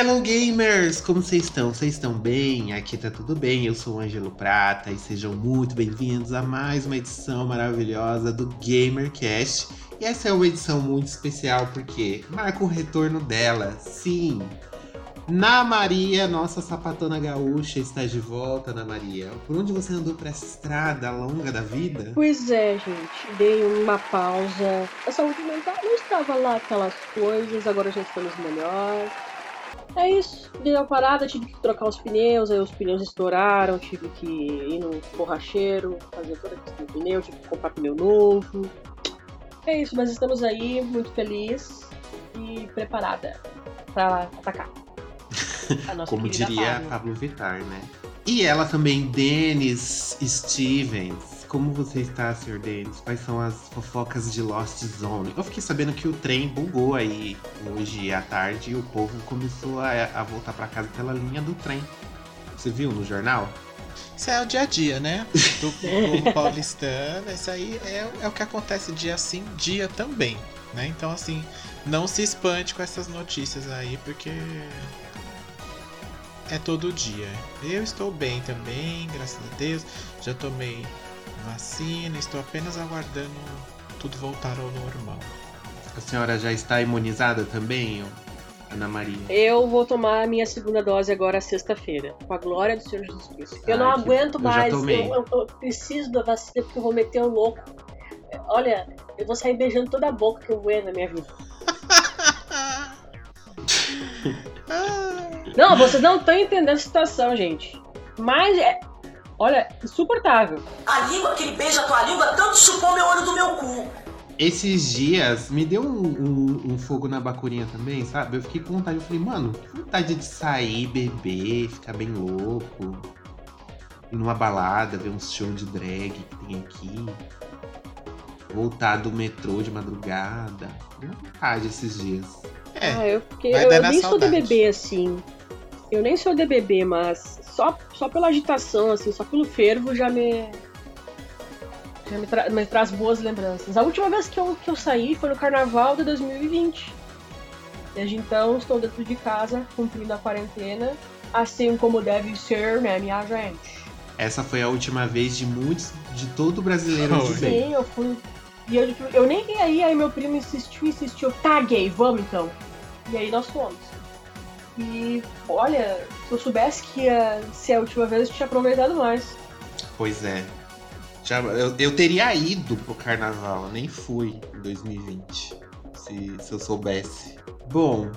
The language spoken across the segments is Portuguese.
Hello gamers, como vocês estão? Vocês estão bem? Aqui tá tudo bem. Eu sou o Ângelo Prata e sejam muito bem-vindos a mais uma edição maravilhosa do GamerCast. E essa é uma edição muito especial porque marca o retorno dela. Sim, Na Maria, nossa sapatona gaúcha está de volta, Ana Maria. Por onde você andou para essa estrada longa da vida? Pois é, gente. Dei uma pausa. A saúde mental não estava lá aquelas coisas, agora já estamos melhor. É isso. Dei uma parada, tive que trocar os pneus, aí os pneus estouraram, tive que ir no borracheiro, fazer toda a questão do pneu, tive que comprar pneu novo. É isso, mas estamos aí, muito feliz e preparada para atacar. A nossa Como diria Pablo. Pablo Vittar, né? E ela também, Denis Stevens. Como você está, Sr. Denis? Quais são as fofocas de Lost Zone? Eu fiquei sabendo que o trem bugou aí hoje à tarde e o povo começou a, a voltar para casa pela linha do trem. Você viu no jornal? Isso é o dia a dia, né? Do povo paulistano. Isso aí é, é o que acontece dia sim, dia também. Né? Então, assim, não se espante com essas notícias aí, porque é todo dia. Eu estou bem também, graças a Deus. Já tomei vacina, estou apenas aguardando tudo voltar ao normal. A senhora já está imunizada também, Ana Maria? Eu vou tomar a minha segunda dose agora sexta-feira, com a glória do Senhor Jesus Cristo. Eu Ai, não que- aguento eu já mais, tomei. eu, eu- eu preciso da vacina porque eu vou meter o louco. Olha, eu vou sair beijando toda a boca que eu voei na minha vida. Não, vocês não estão entendendo a situação, gente. Mas é. Olha, insuportável. A língua que ele beija a tua língua tanto chupou meu olho do meu cu. Esses dias me deu um, um- um fogo na bacurinha também, sabe? Eu fiquei com vontade, eu falei, mano, que vontade de sair, beber, ficar bem louco. Ir numa balada, ver um show de drag que tem aqui. Voltar do metrô de madrugada. Deu vontade esses dias. É, Ah, eu, porque vai eu, dar eu na nem sou saudade. de bebê assim. Eu nem sou de bebê, mas só, só pela agitação, assim, só pelo fervo já me. Já me, tra- me traz boas lembranças. A última vez que eu, que eu saí foi no carnaval de 2020. Desde então estou dentro de casa, cumprindo a quarentena, assim como deve ser, né, minha gente? Essa foi a última vez de muitos, de todo brasileiro de Foi. bem. Sim, eu fui. E eu, eu nem ia aí, aí meu primo insistiu, insistiu. Tá, gay, vamos então. E aí nós fomos. E olha, eu soubesse que ia ser a última vez, eu tinha aproveitado mais. Pois é. Já, eu, eu teria ido pro carnaval, eu nem fui em 2020. Se, se eu soubesse. Bom,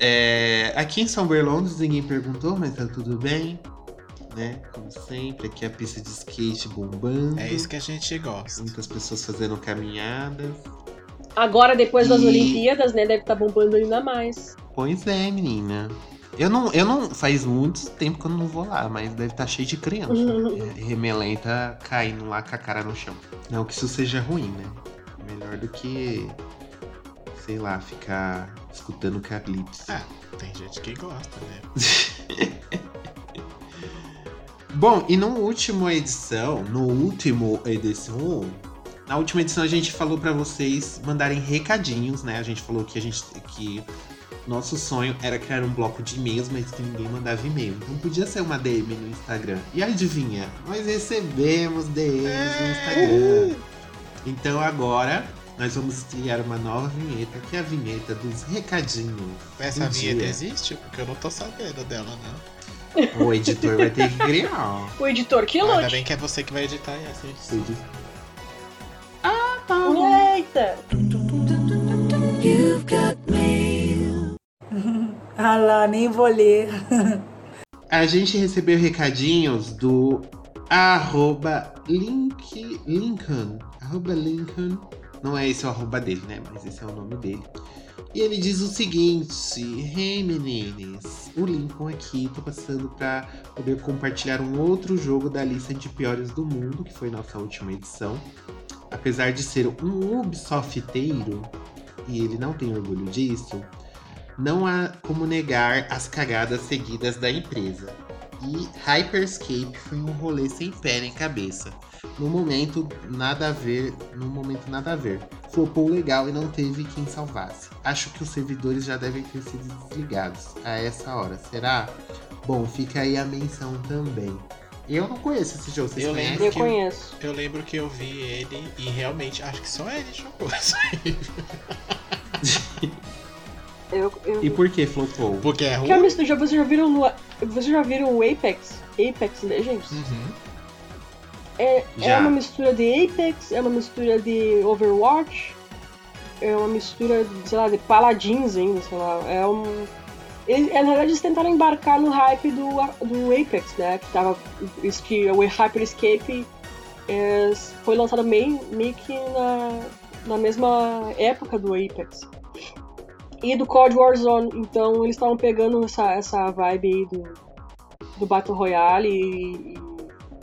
é, aqui em São Berlondes ninguém perguntou, mas tá tudo bem. Né? Como sempre, aqui a pista de skate bombando. é isso que a gente gosta. Muitas pessoas fazendo caminhadas. Agora, depois das E- Olimpíadas, né, deve estar bombando ainda mais. Pois é, menina. Eu não, eu não. Faz muito tempo que eu não vou lá, mas deve estar cheio de criança. é, remelenta caindo lá com a cara no chão. Não que isso seja ruim, né? Melhor do que. Sei lá, ficar escutando Calypso. Ah, tem gente que gosta, né? Bom, e no último edição, no último edição, na última edição a gente falou pra vocês mandarem recadinhos, né? A gente falou que a gente que nosso sonho era criar um bloco de e-mails, mas que ninguém mandava e-mail. Então podia ser uma DM no Instagram. E adivinha? Nós recebemos DMs no Instagram. Então agora nós vamos criar uma nova vinheta, que é a vinheta dos recadinhos. Essa do vinheta dia. existe? Porque eu não tô sabendo dela, não. O editor vai ter que criar. O editor que Ainda lute. bem que é você que vai editar essa edição. editor- Eita! Ah lá, nem vou ler. A gente recebeu recadinhos do arroba link, Lincoln. Arroba Lincoln. Não é esse o arroba dele, né? Mas esse é o nome dele. E ele diz o seguinte: Hey meninas, o Lincoln aqui, tô passando pra poder compartilhar um outro jogo da lista de piores do mundo, que foi nossa última edição. Apesar de ser um Ubisofteiro, e ele não tem orgulho disso, não há como negar as cagadas seguidas da empresa. E Hyperscape foi um rolê sem pé nem cabeça. No momento, nada a ver. No momento, nada a ver. Flopou legal e não teve quem salvasse. Acho que os servidores já devem ter sido desligados a essa hora. Será? Bom, fica aí a menção também. Eu não conheço esse jogo, vocês Eu conhecem? lembro Eu que- conheço. Eu lembro que eu vi ele e realmente acho que só ele jogou isso aí. Eu, eu... E por que flopou? Porque é é ruim. mistura, já- vocês já viram no, vocês já viram o Apex? Apex Legends? Uhum. É, é uma mistura de Apex, é uma mistura de Overwatch, é uma mistura, de, sei lá, de Paladins ainda, sei lá. É um. Eles, na verdade, eles tentaram embarcar no hype do, do Apex, né? Que tava. Isso que o Hyperscape é, foi lançado meio, meio que na, na mesma época do Apex. E do COD Warzone, então eles estavam pegando essa, essa vibe aí do, do Battle Royale e,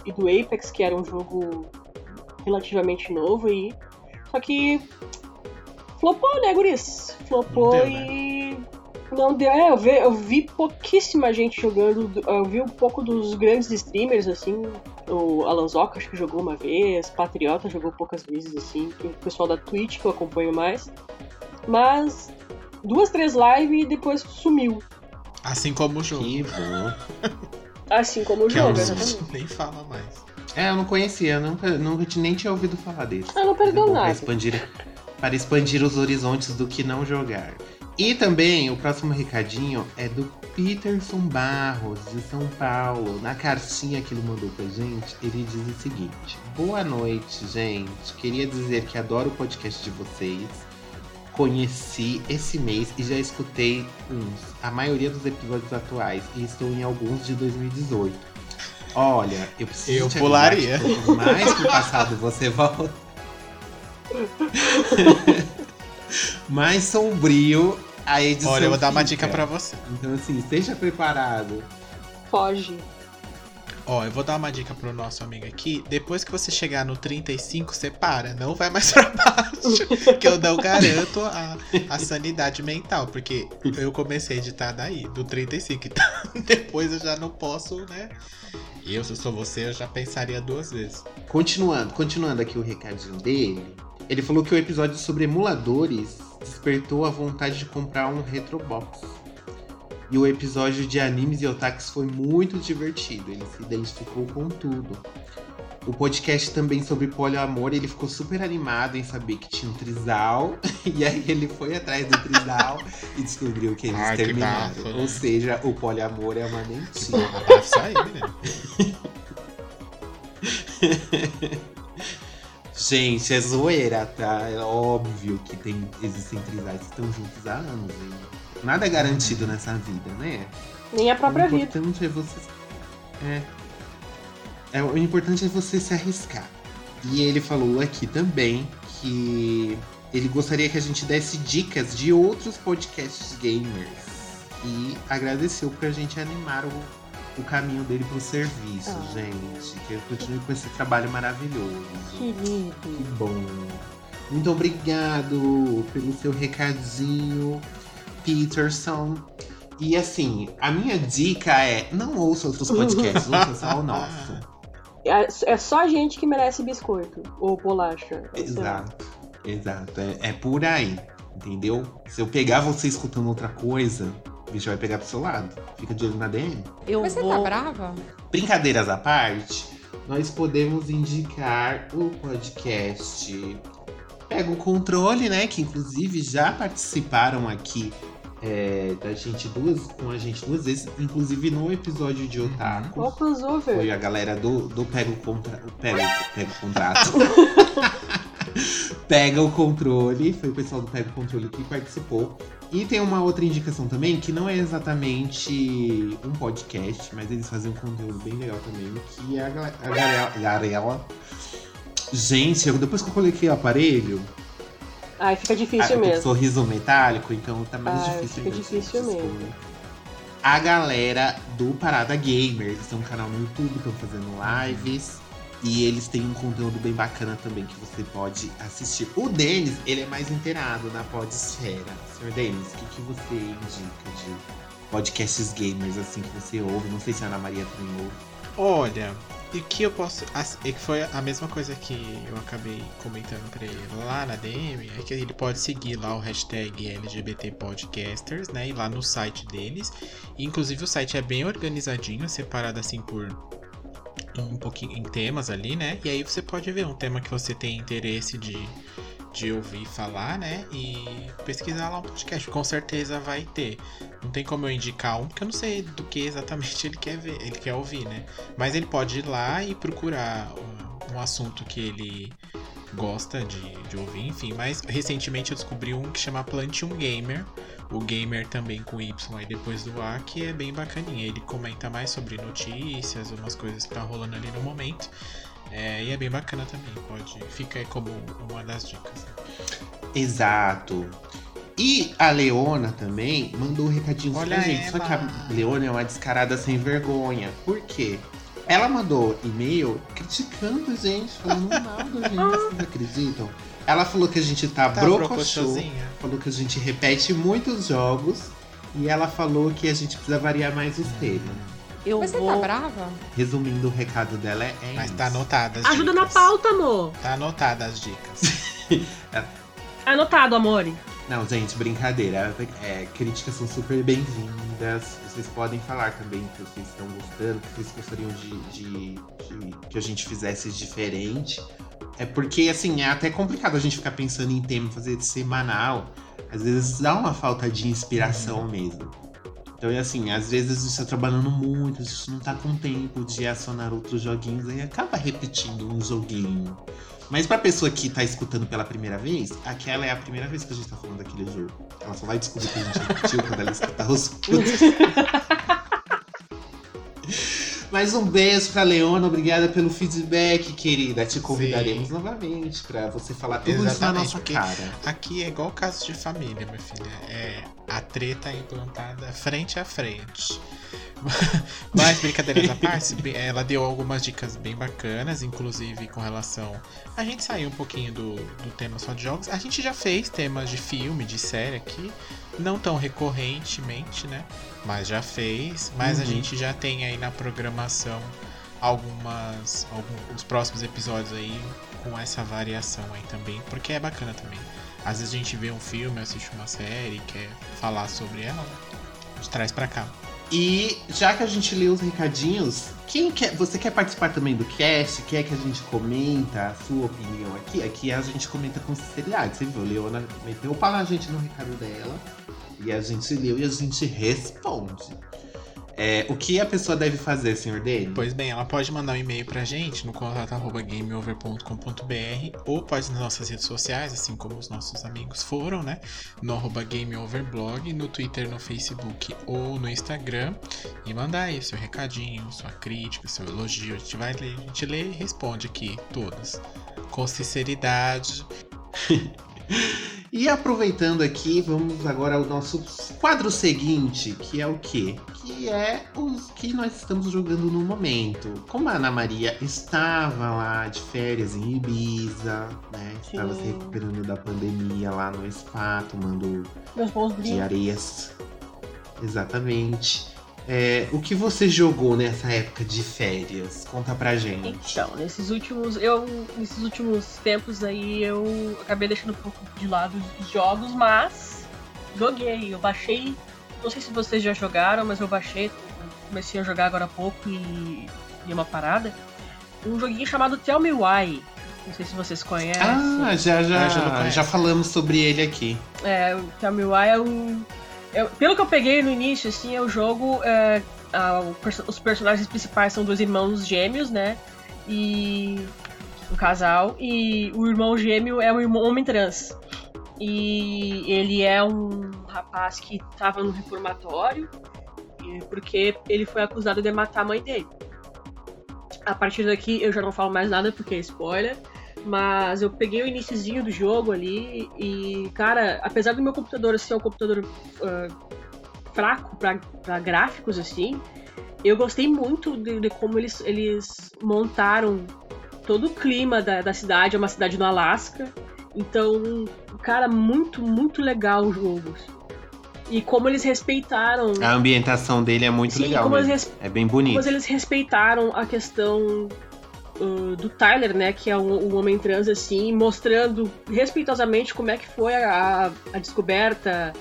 e, do Apex, que era um jogo relativamente novo aí. Só que flopou, né, guris? Flopou Não deu, e. Não deu. É, eu vi, eu vi pouquíssima gente jogando. Eu vi um pouco dos grandes streamers, assim. O Alanzoca acho que jogou uma vez, Patriota jogou poucas vezes, assim. O pessoal da Twitch que eu acompanho mais. Mas duas, três lives e depois sumiu. Assim como o jogo. Que bom. Assim como o Que é jogo, um- exatamente. Nem fala mais. É, eu não conhecia, nunca, nunca tinha- nem tinha ouvido falar desse. Ah, não perdeu é nada. Para expandir, para expandir os horizontes do que não jogar. E também o próximo recadinho é do Peterson Barros, de São Paulo. Na cartinha que ele mandou pra gente, ele diz o seguinte: Boa noite, gente. Queria dizer que adoro o podcast de vocês. Conheci esse mês e já escutei uns, a maioria dos episódios atuais, e estou em alguns de 2018. Olha, eu preciso Eu te pularia. avisar que quanto mais pro passado você volta, mais sombrio a edição. Olha, eu vou dar uma fica. dica pra você. Então, assim, esteja preparado. Foge. Ó, eu vou dar uma dica pro nosso amigo aqui. Depois que você chegar no 35, você para. Não vai mais pra baixo. que eu não garanto a, a sanidade mental. Porque eu comecei a editar daí, do 35. Então, depois eu já não posso, né? Eu, se eu sou você, eu já pensaria duas vezes. Continuando, continuando aqui o recadinho dele. Ele falou que o episódio sobre emuladores despertou a vontade de comprar um Retrobox. E o episódio de animes e otakus foi muito divertido. Ele se identificou com tudo. O podcast também sobre poliamor, ele ficou super animado em saber que tinha um trisal. E aí ele foi atrás do trisal e descobriu que eles Ai, que terminaram. bafo. Ou seja, o poliamor é uma mentira. Deve sair, menino. Gente, é zoeira, tá? É óbvio que tem, existem trisais que estão juntos há anos. hein? Nada é garantido nessa vida, né? Nem a própria o vida. importante é você. É. é. O importante é você se arriscar. E ele falou aqui também que ele gostaria que a gente desse dicas de outros podcasts gamers. E agradeceu pra gente animar o, o caminho dele pro serviço, Ah. gente. Que ele continue com esse trabalho maravilhoso. Querido. Que bom. Muito obrigado pelo seu recadinho, Peterson. E assim, a minha dica é: não ouça outros podcasts, ouça só o nosso. É, é só gente que merece biscoito ou bolacha. Exato, exato. É, é por aí, entendeu? Se eu pegar você escutando outra coisa, o bicho vai pegar pro seu lado. Fica de olho na DM. Eu Mas você vou... tá brava? Brincadeiras à parte, nós podemos indicar o podcast Pega o Controle, né? Que inclusive já participaram aqui é, da gente duas, com a gente duas vezes, inclusive no episódio de Otaku. Ó, crossover. Foi a galera do, do Pega o Contra... o Pega, pega o Contrato. Pega o Controle. Foi o pessoal do Pega o Controle que participou. E tem uma outra indicação também, que não é exatamente um podcast, mas eles fazem um conteúdo bem legal também, que é a, a Garela. Garela. Gente, eu- depois que eu coloquei o aparelho, Ai, fica ah, difícil eu tô com mesmo. sorriso metálico, então tá mais Ah, difícil fica ainda. difícil gente, mesmo. desculpa. A galera do Parada Gamer, eles têm um canal no YouTube, estão fazendo lives. E eles têm um conteúdo bem bacana também que você pode assistir. O Denis, ele é mais inteirado na podesfera. Senhor Denis, o que, que você indica de podcasts gamers assim que você ouve? Não sei se a Ana Maria também ouve. Olha, e que eu posso. E que foi a mesma coisa que eu acabei comentando pra ele lá na DM, é que ele pode seguir lá o hashtag LGBT Podcasters, né? E lá no site deles. E, inclusive o site é bem organizadinho, separado assim por um pouquinho em temas ali, né? E aí você pode ver um tema que você tem interesse de, de ouvir falar, né? E pesquisar lá um podcast. Com certeza vai ter. Não tem como eu indicar um, porque eu não sei do que exatamente ele quer ver, ele quer ouvir, né? Mas ele pode ir lá e procurar um, assunto que ele gosta de, de ouvir, enfim. Mas recentemente eu descobri um que chama Plantium Gamer, o Gamer também com Y aí depois do A, que é bem bacaninha. Ele comenta mais sobre notícias, umas coisas que tá rolando ali no momento. É, e é bem bacana também, pode. Fica aí como uma das dicas. Né? Exato. E a Leona também mandou um recadinho Olha pra gente. ela. Só que a Leona é uma descarada sem vergonha. Por quê? Ela mandou e-mail criticando a gente, falando mal da gente. Vocês acreditam? Ela falou que a gente tá, Tá brocochô. Falou que a gente repete muitos jogos. E ela falou que a gente precisa variar mais os temas. Eu Mas você vou... tá brava? Resumindo, o recado dela é, é Mas isso. tá anotado as Ajuda na dicas. pauta, amor. Tá anotado as dicas. Anotado, amore. Não, gente, brincadeira. É, críticas são super bem-vindas. Vocês podem falar também que vocês estão gostando, que vocês gostariam de, de- de- que a gente fizesse diferente. É porque, assim, é até complicado a gente ficar pensando em tema, fazer semanal. Às vezes dá uma falta de inspiração mesmo. Então, é assim, às vezes a gente tá trabalhando muito, a gente não tá com tempo de acionar outros joguinhos, aí acaba repetindo um joguinho. Mas pra pessoa que tá escutando pela primeira vez, aquela é a primeira vez que a gente tá falando daquele jogo. Ela só vai descobrir que a gente repetiu quando ela escutar os outros. Mais um beijo pra Leona, obrigada pelo feedback, querida. Te convidaremos Sim. novamente pra você falar tudo isso na Exatamente, nossa cara. Aqui é igual caso de família, minha filha. É a treta implantada frente a frente. Mas brincadeiras à parte, ela deu algumas dicas bem bacanas, inclusive com relação. A gente saiu um pouquinho do, do tema só de jogos. A gente já fez temas de filme, de série aqui, não tão recorrentemente, né? Mas já fez. Mas a Uhum. gente já tem aí na programação algumas. Alguns, os próximos episódios aí com essa variação aí também, porque é bacana também. Às vezes a gente vê um filme, assiste uma série, quer falar sobre ela, a gente traz pra cá. E já que a gente leu os recadinhos, quem quer, você quer participar também do cast? Quer que a gente comenta a sua opinião aqui? Aqui a gente comenta com sinceridade. Você viu, Leona meteu o pau na gente no recado dela. E a gente leu e a gente responde. É, o que a pessoa deve fazer, senhor Dene? Pois bem, ela pode mandar um e-mail pra gente no contato arroba gameover.com.br ou pode nas nossas redes sociais, assim como os nossos amigos foram, né? No arroba gameoverblog, no Twitter, no Facebook ou no Instagram e mandar aí seu recadinho, sua crítica, seu elogio. A gente vai ler, a gente lê e responde aqui todas. Com sinceridade. E aproveitando aqui, vamos agora ao nosso quadro seguinte, que é o quê? Que é os que nós estamos jogando no momento. Como a Ana Maria estava lá de férias em Ibiza, né? Estava se Sim. recuperando da pandemia lá no spa, tomando Meus bons brincos. diarreias. Exatamente. É, o que você jogou nessa época de férias? Conta pra gente. Então, nesses últimos. Eu. Nesses últimos tempos aí eu acabei deixando um pouco de lado os jogos, mas joguei. Eu baixei. Não sei se vocês já jogaram, mas eu baixei. Comecei a jogar agora há pouco e. e uma parada. Um joguinho chamado Tell Me Why. Não sei se vocês conhecem. Ah, já, já, Ah, já já falamos sobre ele aqui. É, o Tell Me Why é um. É- pelo que eu peguei no início, assim, é o jogo. é, a- os personagens principais são dois irmãos gêmeos, né? E. Um casal. E o irmão gêmeo é um homem trans. E ele é um rapaz que tava no reformatório. Porque ele foi acusado de matar a mãe dele. A partir daqui eu já não falo mais nada porque é spoiler. Mas eu peguei o iniciozinho do jogo ali e, cara, apesar do meu computador ser um computador ah, fraco pra, pra gráficos, assim, eu gostei muito de, de como eles, eles montaram todo o clima da, da cidade, é uma cidade no Alasca. Então, cara, muito, muito legal o jogo. E como eles respeitaram. A ambientação dele é muito Sim, legal. res- É bem bonito. Como eles respeitaram a questão uh, do Tyler, né? Que é um, um homem trans, assim, mostrando respeitosamente como é que foi a, a- descoberta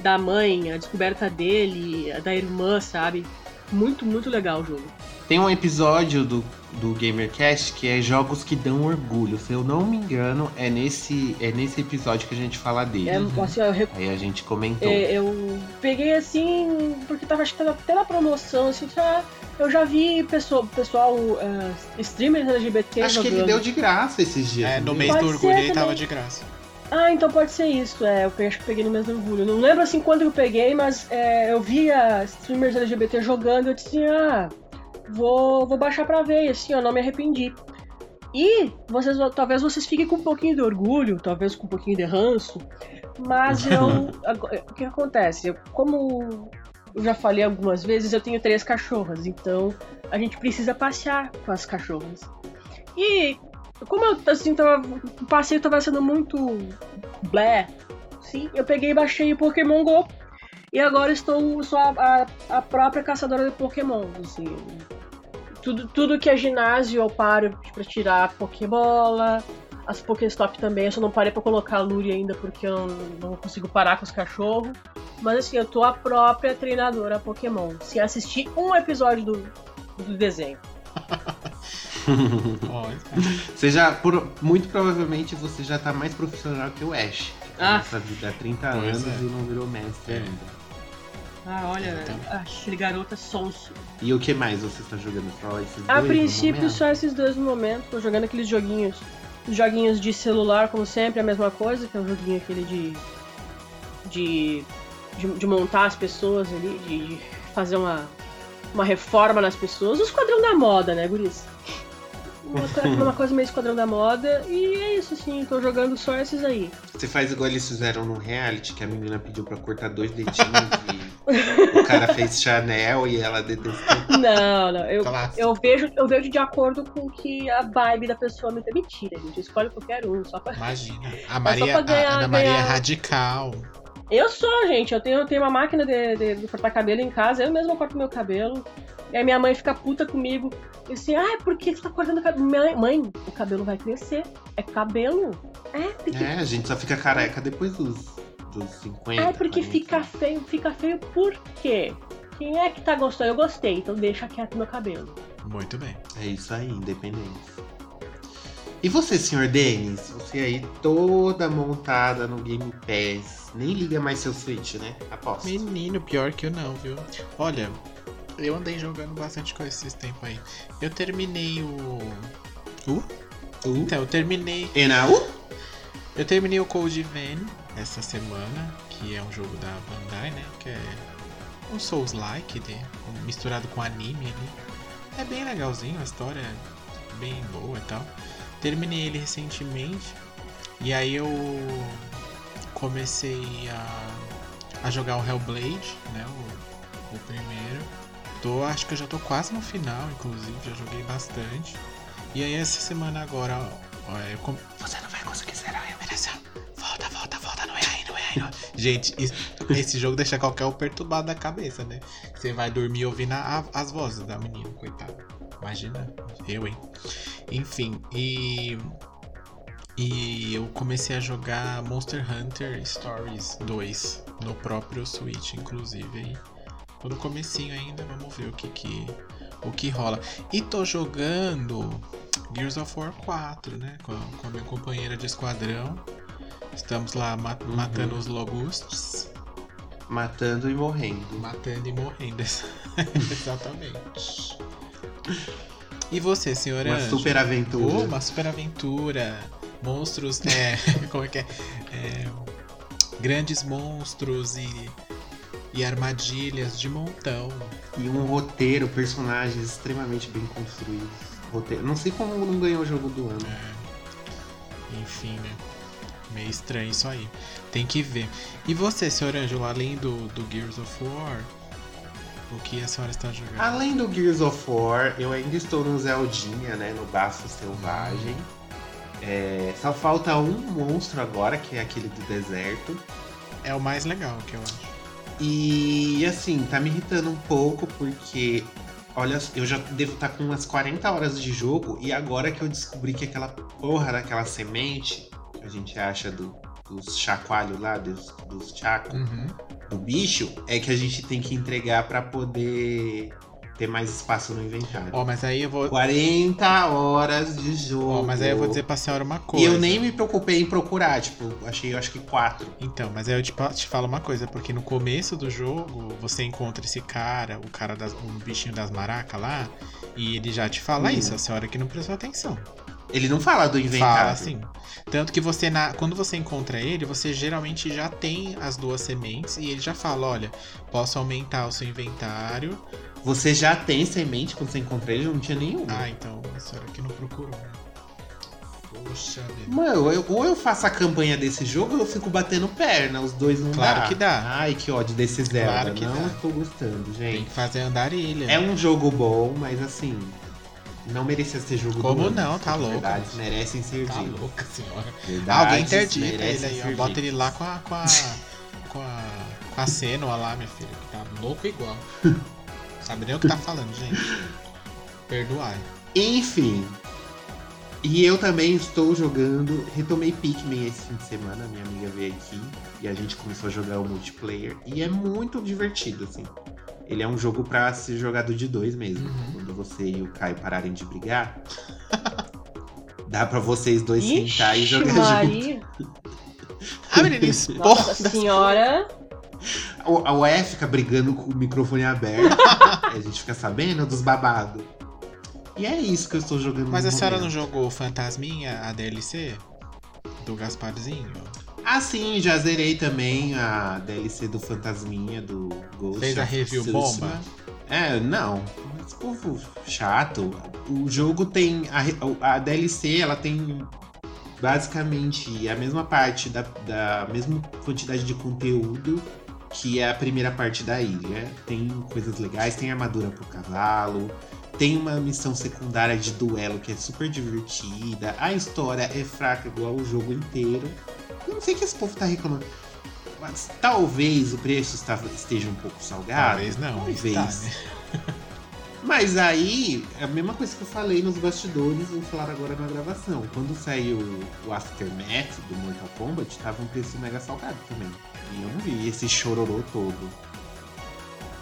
da mãe, a descoberta dele, da irmã, sabe? Muito, muito legal o jogo. Tem um episódio do, do GamerCast que é jogos que dão orgulho. Se eu não me engano, é nesse, é nesse episódio que a gente fala dele. É, assim, rec- Aí a gente comentou. é, eu peguei assim, porque tava, acho que tava até na promoção, assim, já, eu já vi pessoal, pessoal uh, streamers LGBT Acho que ele deu de graça esses dias. É, não no mês do orgulho ele tava de graça. Ah, então pode ser isso, é. Eu acho que peguei no mesmo orgulho. Não lembro assim quando eu peguei, mas é, eu via streamers LGBT jogando e eu disse, ah, vou, vou baixar pra ver, e assim, eu não me arrependi. E vocês, talvez vocês fiquem com um pouquinho de orgulho, talvez com um pouquinho de ranço, mas eu. o que acontece? Eu, como eu já falei algumas vezes, eu tenho três cachorras, então a gente precisa passear com as cachorras. E como eu assim, tava, o passeio tava sendo muito blé, sim, eu peguei e baixei o Pokémon GO. E agora estou sou a, a, própria caçadora de Pokémon, assim. Tudo, tudo que é ginásio eu paro pra tirar Pokébola, as Pokéstop também, eu só não parei pra colocar a Lure ainda porque eu não consigo parar com os cachorros. Mas assim, eu tô a própria treinadora Pokémon, sem assistir um episódio do, do desenho. Você já, por- muito provavelmente, você já tá mais profissional que o Ash. Que Ah. nessa vida há 30 Pois anos é. e não virou mestre É. ainda. Ah, olha, Exatamente. aquele garoto é sonso. E o que mais você está jogando? Só esses A dois no princípio, só esses dois no momento. Tô jogando aqueles joguinhos. Os joguinhos de celular, como sempre, a mesma coisa, que é o joguinho aquele de. de. de, de montar as pessoas ali, de, de fazer uma. uma reforma nas pessoas. O esquadrão da moda, né, Guris? Uma, co- uma coisa meio esquadrão da moda. E é isso, assim, tô jogando só esses aí. Você faz igual eles fizeram no reality, que a menina pediu pra cortar dois dedinhos e o cara fez Chanel e ela detestou. Não, não. Eu, Clássico. eu, vejo, eu vejo de acordo com que a vibe da pessoa me Mentira, gente. Escolhe qualquer um, só pra. imagina. A Maria, pra ganhar- a Ana Maria é ganhar- radical. Eu sou, gente. Eu tenho, eu tenho uma máquina de, de- de cortar cabelo em casa. Eu mesma corto meu cabelo. E aí minha mãe fica puta comigo. E assim, ah, por que você tá cortando o cabelo? Mãe, mãe, o cabelo vai crescer. É cabelo. É, tem que... É, a gente só fica careca depois dos, dos 50. É porque 40. fica feio. Fica feio por quê? Quem é que tá gostando? Eu gostei, então deixa quieto meu cabelo. Muito bem. É isso aí, independência. E você, senhor Denis? Você aí toda montada no Game Pass. Nem liga mais seu Switch, né? Aposto. Menino, pior que eu não, viu? Olha, eu andei jogando bastante coisa esses tempos aí. Eu terminei o. Uh? Então, eu terminei. E na U? Eu terminei o Code Vein essa semana, que é um jogo da Bandai, né? Que é um Souls-like, né? misturado com anime ali. É bem legalzinho, a história é bem boa e tal. Terminei ele recentemente. E aí eu comecei a, a jogar o Hellblade, né? O, o primeiro. Tô, acho que eu já tô quase no final, inclusive, já joguei bastante. E aí essa semana agora, ó, eu com- você não vai conseguir zerar a iluminação. Volta, volta, volta, não é aí, não é aí. Não. Gente, isso- esse jogo deixa qualquer um perturbado da cabeça, né? Você vai dormir ouvindo a- as vozes da menina, coitada. Imagina, eu, hein? Enfim, e. E eu comecei a jogar Monster Hunter Stories 2 no próprio Switch, inclusive. Aí, tô no comecinho ainda, vamos ver o que que, o que rola. E tô jogando Gears of War 4, né? Com a, com a minha companheira de esquadrão. Estamos lá Uhum. matando os logustos. Matando e morrendo. Matando e morrendo. Exatamente. E você, senhor Uma super aventura. Oh, uma super aventura. Monstros. É, como é que é? É, Grandes monstros e, e armadilhas de montão. E um roteiro, personagens extremamente bem construídos. Roteiro. Não sei como não ganhou o jogo do ano. Enfim, né? Meio estranho isso aí. Tem que ver. E você, senhor Ângelo, além do, do Gears of War, O que a senhora está jogando? Além do Gears of War, eu ainda estou no Zeldinha, né? No Bafo Selvagem. É, só falta um monstro agora, que é aquele do deserto. É o mais legal que eu acho. E assim, tá me irritando um pouco porque, olha, eu já devo estar com umas 40 horas de jogo e agora que eu descobri que aquela porra daquela semente que a gente acha do, dos chacoalhos lá, dos, dos chacos, Uhum. do bicho, é que a gente tem que entregar pra poder ter mais espaço no inventário. Ó, mas aí eu vou. 40 horas de jogo. Ó, mas aí eu vou dizer pra senhora uma E coisa. eu nem me preocupei em procurar, tipo, achei eu acho que quatro. Então, mas aí eu te, te falo uma coisa, porque no começo do jogo você encontra esse cara, o cara das. o bichinho das maracas lá, e ele já te fala Hum. isso, a senhora que não prestou atenção. Ele não fala do inventário. Fala assim. Tanto que você, na, quando você encontra ele, você geralmente já tem as duas sementes e ele já fala: olha, posso aumentar o seu inventário. Você já tem semente quando você encontra ele? Eu não tinha nenhum. Ah, então a senhora que não procurou. né? Poxa vida. Mano, eu- ou eu faço a campanha desse jogo ou eu fico batendo perna. Os dois não Claro dá. que dá. Ai, que ódio desse Zelda. Claro que não dá. estou gostando, Tem gente. que fazer andarilha. É um jogo bom, mas assim. Não merecia ser jogo Como do ano. não? Tá louco. Verdades merecem ser Tá ditas. louca senhora. Verdades Alguém interdita ele aí, ó. Bota ele lá com a. com a. com a. com a Senua lá, minha filha, que tá louco igual. Sabe nem o que tá falando, gente. Perdoai. Enfim. E eu também estou jogando. Retomei Pikmin esse fim de semana. Minha amiga veio aqui e a gente começou a jogar o multiplayer. E é muito divertido, assim. Ele é um jogo pra ser jogado de dois mesmo. Uhum. Quando você e o Caio pararem de brigar. Dá pra vocês dois Ixi, sentar e jogar junto. Maria. Ah, menina, Nossa senhora. O, a UE fica brigando com o microfone aberto. a gente fica sabendo dos babados. E é isso que eu estou jogando Mas no a senhora não jogou Fantasminha, a DLC? Do Gasparzinho? Ah, sim, já zerei também a DLC do Fantasminha do Ghost. Fez a review Tsushima. bomba? É, não. Esse povo chato. O jogo tem. A, a DLC, ela tem basicamente a mesma parte da, da mesma quantidade de conteúdo que é a primeira parte da ilha. Tem coisas legais, tem armadura pro cavalo, tem uma missão secundária de duelo que é super divertida. A história é fraca igual o jogo inteiro. Eu não sei o que esse povo tá reclamando. Mas talvez o preço estava- esteja um pouco salgado. Talvez não, Talvez. está, né? Mas aí, é a mesma coisa que eu falei nos bastidores, vou falar agora na gravação. Quando saiu o Aftermath do Mortal Kombat, tava um preço mega salgado também. E eu não vi esse chororô todo.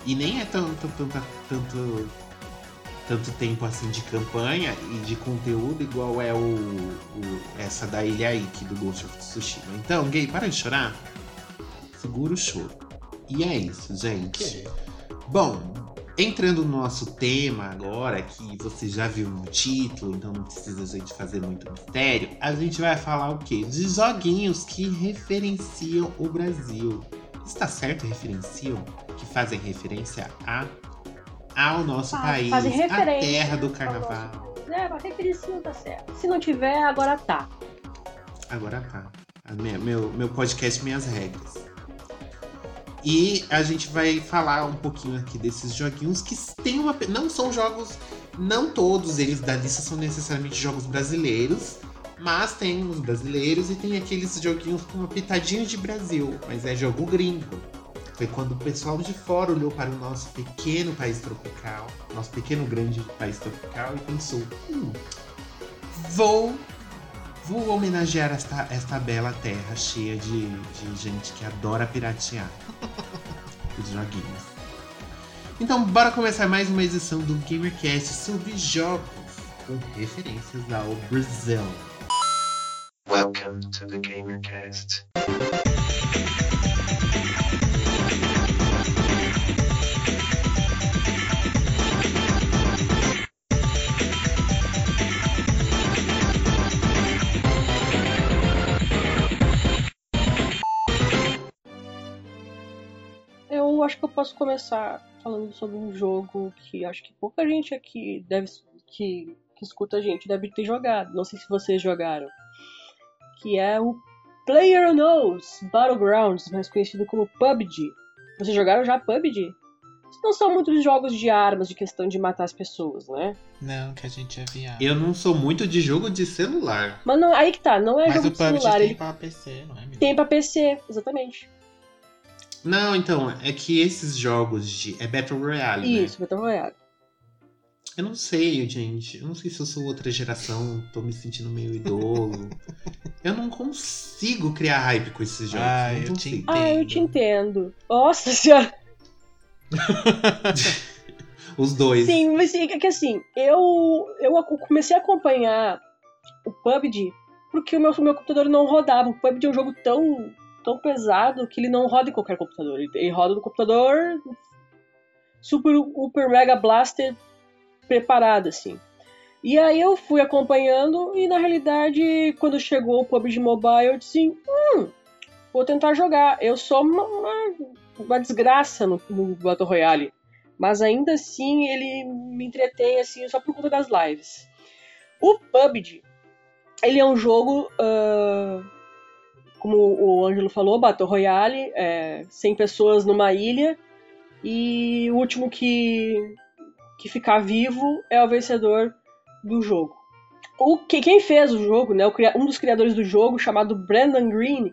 E nem é tanto, tanto, tanto, tanto tempo assim de campanha e de conteúdo igual é o, o- essa da Ilha Ikki do Ghost of Tsushima. Então, gay, para de chorar. Segura o choro. E é isso, gente. Que? Bom, entrando no nosso tema agora, que você já viu no título, então não precisa a gente fazer muito mistério, a gente vai falar o quê? De joguinhos que referenciam o Brasil. Está certo referenciam? Que fazem referência a ao nosso Faz- país, a terra do carnaval. É, mas referência não tá certo. Se não tiver, agora tá. Agora tá. Minha- meu, meu podcast, minhas regras. E a gente vai falar um pouquinho aqui desses joguinhos que tem uma. Não são jogos. Não todos eles da lista são necessariamente jogos brasileiros. Mas tem os brasileiros e tem aqueles joguinhos com uma pitadinha de Brasil. Mas é jogo gringo. Foi quando o pessoal de fora olhou para o nosso pequeno país tropical, nosso pequeno grande país tropical e pensou: hum, vou Vou homenagear esta, esta bela terra cheia de, de gente que adora piratear os joguinhos. Então, bora começar mais uma edição do GamerCast sobre jogos com referências ao Brasil. Welcome to the GamerCast. Eu acho que eu posso começar falando sobre um jogo que acho que pouca gente aqui deve que, que escuta a gente deve ter jogado. Não sei se vocês jogaram. Que é o PlayerUnknown's Battlegrounds, mais conhecido como PUBG. Vocês jogaram já PUBG? não são muitos jogos de armas, de questão de matar as pessoas, né? Não, que a gente é viado. Eu não sou muito de jogo de celular. Mas não, aí que tá, não é Mas jogo o de PUBG celular, tem ele pra PC, não é, menino? tem pra PC, exatamente. Não, então, é que esses jogos de. É Battle Royale, né? Isso, Battle Royale. Eu não sei, gente. Eu não sei se eu sou outra geração, tô me sentindo meio idoso. eu não consigo criar hype com esses jogos. Ah, eu te entendo. Ah, eu te entendo. Nossa senhora. Os dois. Sim, mas é que assim, eu, eu comecei a acompanhar o PUBG porque o meu, o meu computador não rodava. O PUBG é um jogo tão, tão pesado que ele não roda em qualquer computador. Ele, roda no computador super, super mega blaster preparado, assim. E aí eu fui acompanhando e na realidade, quando chegou o PUBG Mobile, eu disse, hum, vou tentar jogar. Eu sou uma, uma, uma desgraça no, no Battle Royale. Mas ainda assim ele me entretém assim só por conta das lives. O PUBG, ele é um jogo, ah, como o Ângelo falou, Battle Royale, é, 100 pessoas numa ilha e o último que, que ficar vivo é o vencedor do jogo. O que, quem fez o jogo, né, um dos criadores do jogo, chamado Brandon Green,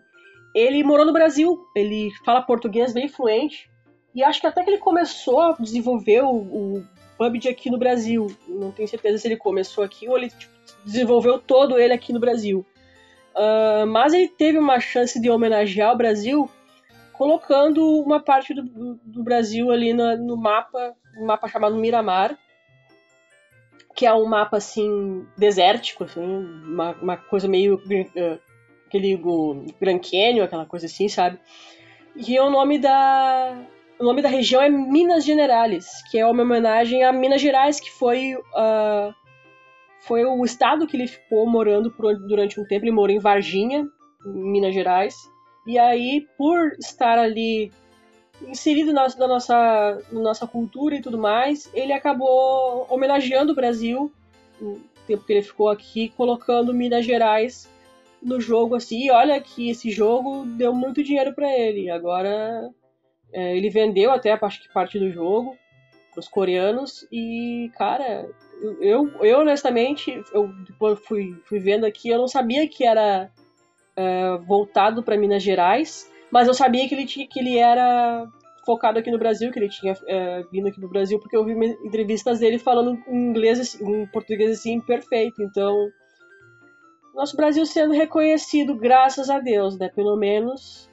ele morou no Brasil, ele fala português bem fluente, e acho que até que ele começou a desenvolver o, o PUBG aqui no Brasil. Não tenho certeza se ele começou aqui ou ele tipo, desenvolveu todo ele aqui no Brasil. Ah, mas ele teve uma chance de homenagear o Brasil colocando uma parte do, do- Brasil ali na- no mapa, um mapa chamado Miramar, que é um mapa assim desértico, assim, uma, uma coisa meio eh, aquele o Grand Canyon, aquela coisa assim, sabe? E o nome da o nome da região é Minas Gerais, que é uma homenagem a Minas Gerais, que foi ah, foi o estado que ele ficou morando por- durante um tempo. Ele morou em Varginha, em Minas Gerais. E aí, por estar ali inserido na, na nossa, na nossa cultura e tudo mais, ele acabou homenageando o Brasil, o tempo que ele ficou aqui, colocando Minas Gerais no jogo assim. E olha que esse jogo deu muito dinheiro para ele. Agora é, ele vendeu até a parte, parte do jogo pros coreanos e, cara, eu, eu, honestamente, eu depois fui, fui vendo aqui, eu não sabia que era é, voltado para Minas Gerais, mas eu sabia que ele, tinha, que ele era focado aqui no Brasil, que ele tinha é, vindo aqui no Brasil, porque eu vi entrevistas dele falando em inglês, assim, em português assim, perfeito. Então, nosso Brasil sendo reconhecido, graças a Deus, né? Pelo menos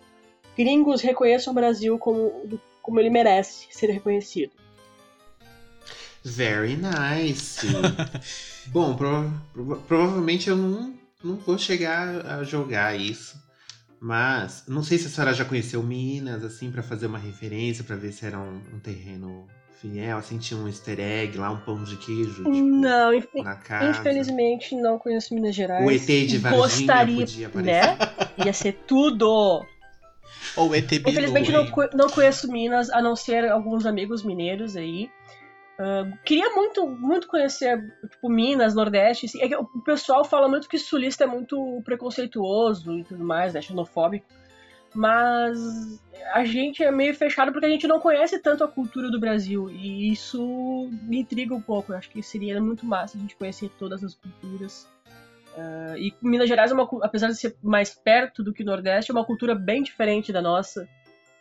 gringos reconheçam o Brasil como, como ele merece ser reconhecido. Very nice. Bom, prova- prova- provavelmente eu não, não vou chegar a jogar isso. Mas não sei se a senhora já conheceu Minas, assim, pra fazer uma referência, pra ver se era um, um terreno fiel, assim, tinha um easter egg lá, um pão de queijo, tipo, Não, inf- na casa. infelizmente não conheço Minas Gerais. O ET de Varginha Gostaria, podia aparecer. né? Ia ser tudo. Ou ET Bilu, Infelizmente não, não conheço Minas, a não ser alguns amigos mineiros aí. Ah, queria muito, muito conhecer, tipo, Minas, Nordeste. assim. É que o pessoal fala muito que sulista é muito preconceituoso e tudo mais, né? Xenofóbico. Mas a gente é meio fechado porque a gente não conhece tanto a cultura do Brasil. E isso me intriga um pouco. Eu acho que seria muito massa a gente conhecer todas as culturas. Ah, e Minas Gerais, é uma, apesar de ser mais perto do que o Nordeste, é uma cultura bem diferente da nossa.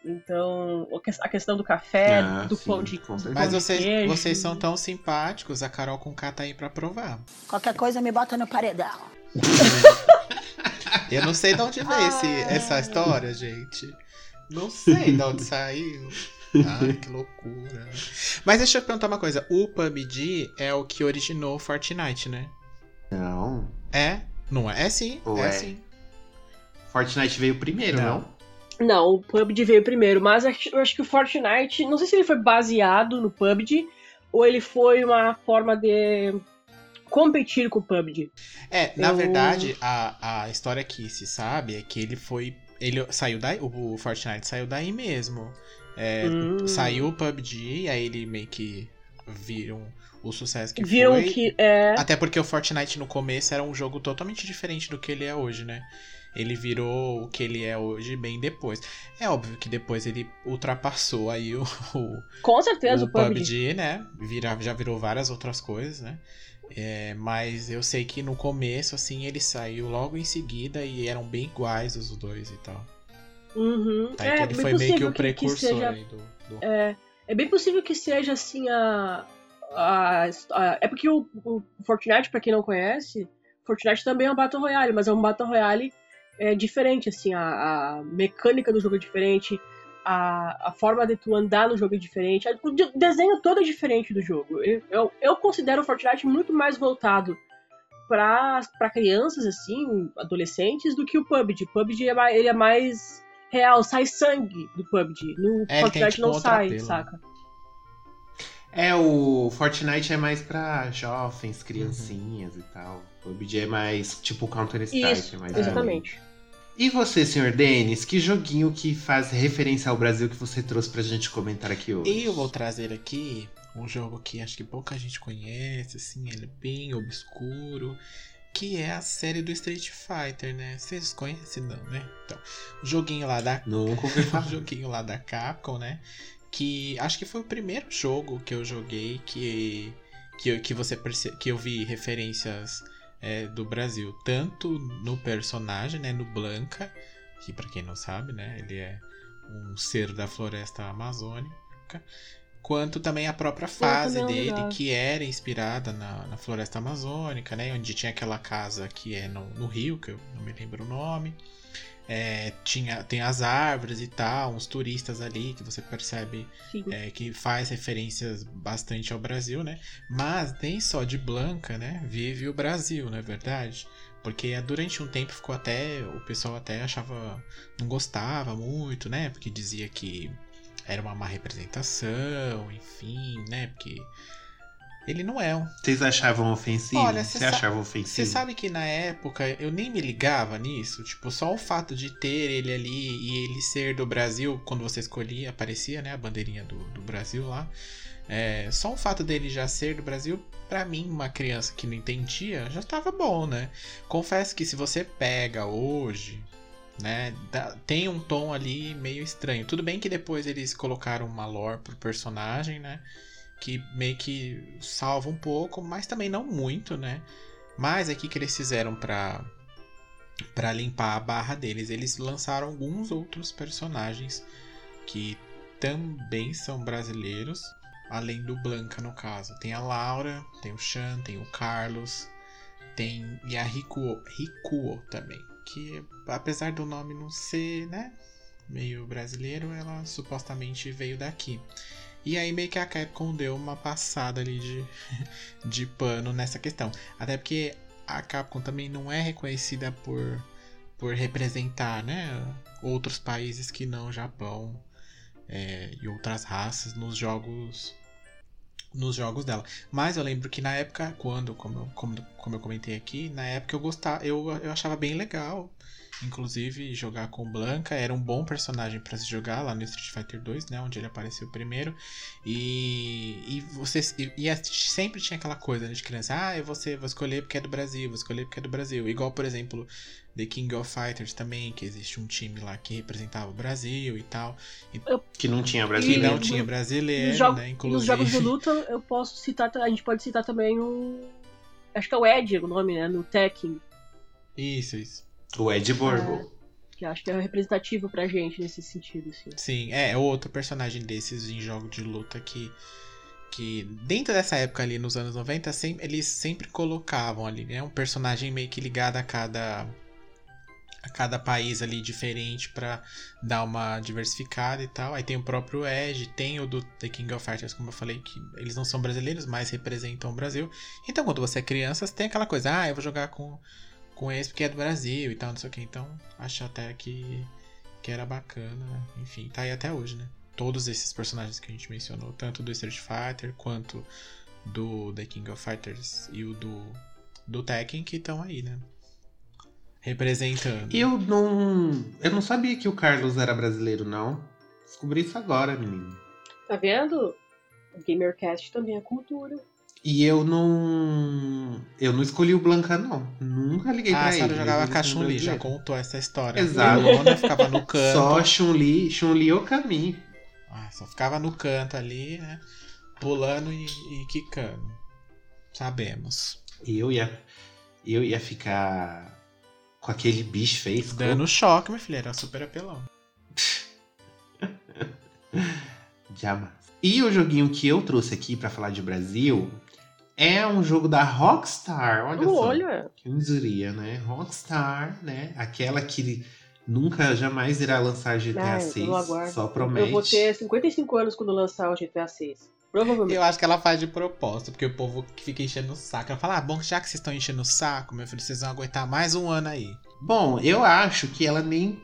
Então, a questão do café, Ah, do sim, pão de com pão certeza. Mas vocês, queijo. vocês são tão simpáticos, a Carol com K tá aí pra provar. Qualquer coisa me bota no paredão. Eu não sei de onde veio esse, essa história, gente. Não sei de onde saiu. Ai, que loucura. Mas deixa eu perguntar uma coisa. O PUBG é o que originou o Fortnite, né? Não. É? Não é? É sim. Ou é, é? sim. Fortnite veio primeiro, Não. não? Não, o PUBG veio primeiro, mas eu acho que o Fortnite, não sei se ele foi baseado no PUBG ou ele foi uma forma de competir com o PUBG. É, na Eu- verdade, a, a história que se sabe é que ele foi. Ele saiu daí. O Fortnite saiu daí mesmo. É, Hum. Saiu o PUBG, aí ele meio que viram o sucesso que Viram foi. que é, Até porque o Fortnite no começo era um jogo totalmente diferente do que ele é hoje, né? Ele virou o que ele é hoje bem depois. É óbvio que depois ele ultrapassou aí o, o, Com certeza, o o PUBG. PUBG, né? Vira, já virou várias outras coisas, né? É, mas eu sei que no começo, assim, ele saiu logo em seguida e eram bem iguais os dois e tal. Uhum. Tá? É, então ele foi meio que o precursor seja- aí do. do- É, é bem possível que seja assim a. a, a- é porque o, o Fortnite, pra quem não conhece, Fortnite também é um Battle Royale, mas é um Battle Royale é, diferente, assim, a, a mecânica do jogo é diferente, a, a forma de tu andar no jogo é diferente, a- o de- desenho todo é diferente do jogo. Eu, eu, eu considero o Fortnite muito mais voltado pra, pra crianças, assim, adolescentes, do que o PUBG. O PUBG é mais, ele é mais real, sai sangue do PUBG. No É, ele tem, Fortnite tipo, não sai, apelo, saca? É, o Fortnite é mais pra jovens, criancinhas e tal. O PUBG é mais tipo Counter-Strike. Isso, é mais exatamente. E você, senhor Denis, que joguinho que faz referência ao Brasil que você trouxe pra gente comentar aqui hoje? Eu vou trazer aqui um jogo que acho que pouca gente conhece, assim, ele é bem obscuro, que é a série do Street Fighter, né? Vocês conhecem não, né? Então, o joguinho lá da Nunca ouvi o falar. joguinho lá da Capcom, né? Que acho que foi o primeiro jogo que eu joguei que que, que você perce... que eu vi referências é, do Brasil, tanto no personagem, né, no Blanca, que pra quem não sabe, né, ele é um ser da floresta amazônica, quanto também a própria fase dele, que era inspirada na, na floresta amazônica, né, onde tinha aquela casa que é no, no rio, que eu não me lembro o nome. É, tinha, tem as árvores e tal, uns turistas ali que você percebe é, que faz referências bastante ao Brasil, né? Mas nem só de Blanca, né? Vive o Brasil, não é verdade? Porque durante um tempo ficou até. O pessoal até achava. não gostava muito, né? Porque dizia que era uma má representação, enfim, né? Porque ele não é um. Vocês achavam ofensivo? Olha, você achava Você ofensivo? sabe que na época eu nem me ligava nisso? Tipo, só o fato de ter ele ali e ele ser do Brasil, quando você escolhia, aparecia, né? A bandeirinha do, do Brasil lá. É, só o fato dele já ser do Brasil, pra mim, uma criança que não entendia, já tava bom, né? Confesso que se você pega hoje, né, tem um tom ali meio estranho. Tudo bem que depois eles colocaram uma lore pro personagem, né? Que meio que salva um pouco, mas também não muito, né? Mas aqui que eles fizeram pra, pra limpar a barra deles, eles lançaram alguns outros personagens que também são brasileiros, além do Blanca no caso. Tem a Laura, tem o Chan, tem o Carlos, tem e a Rikuo, Rikuo também, que apesar do nome não ser, né, meio brasileiro, ela supostamente veio daqui. E aí meio que a Capcom deu uma passada ali de, de pano nessa questão. Até porque a Capcom também não é reconhecida por, por representar né, outros países que não o Japão é, e outras raças nos jogos nos jogos dela. Mas eu lembro que na época, quando, como, como, como eu comentei aqui, na época eu gostava, eu, eu achava bem legal. Inclusive, jogar com Blanca era um bom personagem pra se jogar lá no Street Fighter 2, né? Onde ele apareceu primeiro. E, e você e, e a- sempre tinha aquela coisa né, de criança, ah, eu vou, ser- vou escolher porque é do Brasil, vou escolher porque é do Brasil. Igual, por exemplo, The King of Fighters também, que existe um time lá que representava o Brasil e tal. Que não tinha Que brasileiro. não no- tinha brasileiro, Nos, jogo- né? nos Inclusive. jogos de luta, eu posso citar, a gente pode citar também o. Acho que é o Ed o nome, né? No Tekken, Isso, isso. O Ed Borgo. que acho que é representativo pra gente nesse sentido, assim. Sim, é, é outro personagem desses em jogo de luta que. Que dentro dessa época ali, nos anos 90, sem- eles sempre colocavam ali, né? Um personagem meio que ligado a cada. A cada país ali diferente pra dar uma diversificada e tal. Aí tem o próprio Edge, tem o do The King of Fighters, como eu falei, que eles não são brasileiros, mas representam o Brasil. Então, quando você é criança, você tem aquela coisa, ah, eu vou jogar com, com esse porque é do Brasil e tal, não sei o que. Então, acho até que, que era bacana. Enfim, tá aí até hoje, né? Todos esses personagens que a gente mencionou, tanto do Street Fighter quanto do The King of Fighters e o do, do Tekken, que estão aí, né? Representando. Eu não. Eu não sabia que o Carlos era brasileiro, não. Descobri isso agora, menino. Tá vendo? O Gamercast também é cultura. E eu não. Eu não escolhi o Blanca, não. Nunca liguei Ah, pra a ele. Sarah jogava com a Chun-Li, já contou essa história. Exato. Luana ficava no canto. Só Chun-Li, Chun-Li o caminho. Ah, só ficava no canto ali, né? Pulando e, e quicando. Sabemos. E eu ia. Eu ia ficar com aquele bicho face. Dando choque, meu filho. Era super apelão. Jamais. E o joguinho que eu trouxe aqui pra falar de Brasil é um jogo da Rockstar. Olha só. Olha. Quem diria, né? Rockstar, né? Aquela que nunca, jamais irá lançar GTA Ai, 6. eu aguardo. Só promete. Eu vou ter 55 anos quando lançar o GTA 6. Provavelmente. Eu acho que ela faz de propósito, porque o povo que fica enchendo o saco. Ela fala, ah, bom, já que vocês estão enchendo o saco, meu filho, vocês vão aguentar mais um ano aí. Bom, eu acho que ela nem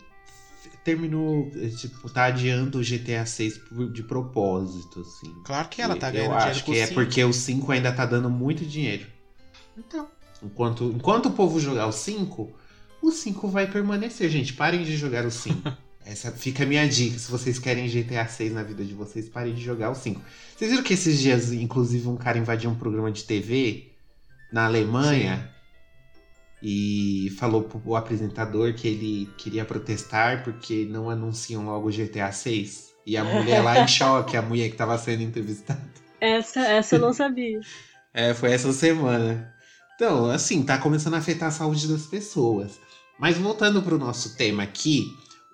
terminou, eh, tipo, tá adiando o GTA 6 por- de propósito, assim. Claro que ela tá eu ganhando dinheiro acho com que é cinco. porque o 5 ainda tá dando muito dinheiro. Então. Enquanto, enquanto o povo jogar o 5, o 5 vai permanecer, gente. Parem de jogar o 5. Essa fica a minha dica. Se vocês querem GTA 6 na vida de vocês, parem de jogar o 5. Vocês viram que esses dias, inclusive, um cara invadiu um programa de TV na Alemanha e falou pro apresentador que ele queria protestar porque não anunciam logo o GTA 6. E a mulher lá em choque, a mulher que tava sendo entrevistada. Essa, essa eu não sabia. É, foi essa semana. Então, assim, tá começando a afetar a saúde das pessoas. Mas voltando pro nosso tema aqui,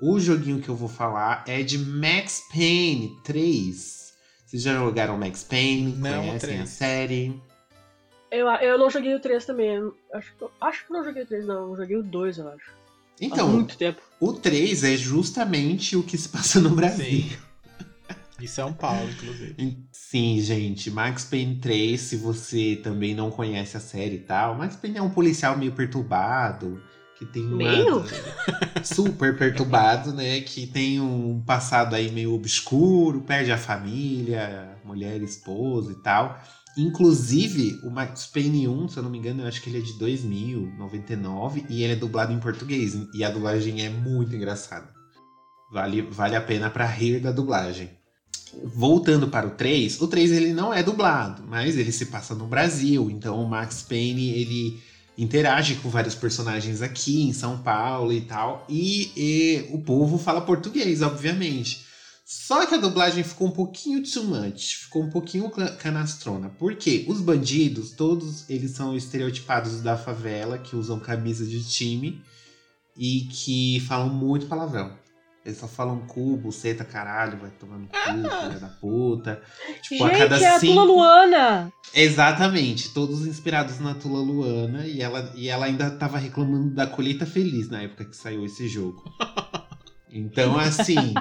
o joguinho que eu vou falar é de Max Payne 3. Vocês já jogaram Max Payne? Não, Conhecem a 3. série? Eu, eu não joguei o 3 também. Acho, que- acho que não joguei o 3, não. Eu joguei o 2, eu acho. Há Então, muito tempo. o 3 é justamente o que se passa no Brasil. Sim. Em São Paulo, inclusive. Sim, gente, Max Payne 3, se você também não conhece a série e tal, Max Payne é um policial meio perturbado, que tem uma... Meio? Super perturbado, né, que tem um passado aí meio obscuro, perde a família, mulher, esposa e tal. Inclusive, o Max Payne 1, se eu não me engano, eu acho que ele é de 2000, 99, e ele é dublado em português, e a dublagem é muito engraçada. Vale, vale a pena pra rir da dublagem. Voltando para o 3, o 3 ele não é dublado, mas ele se passa no Brasil, então o Max Payne ele interage com vários personagens aqui em São Paulo e tal, e, e o povo fala português, obviamente. Só que a dublagem ficou um pouquinho too much, ficou um pouquinho ca- canastrona, porque os bandidos, todos eles são estereotipados da favela, que usam camisa de time e que falam muito palavrão. Eles só falam cu, buceta, caralho, vai tomando cu, filha da puta. Tipo, a Gente, cada é a cinco... Tula Luana! Exatamente, todos inspirados na Tula Luana e ela, e ela ainda tava reclamando da colheita feliz na época que saiu esse jogo. Então, assim.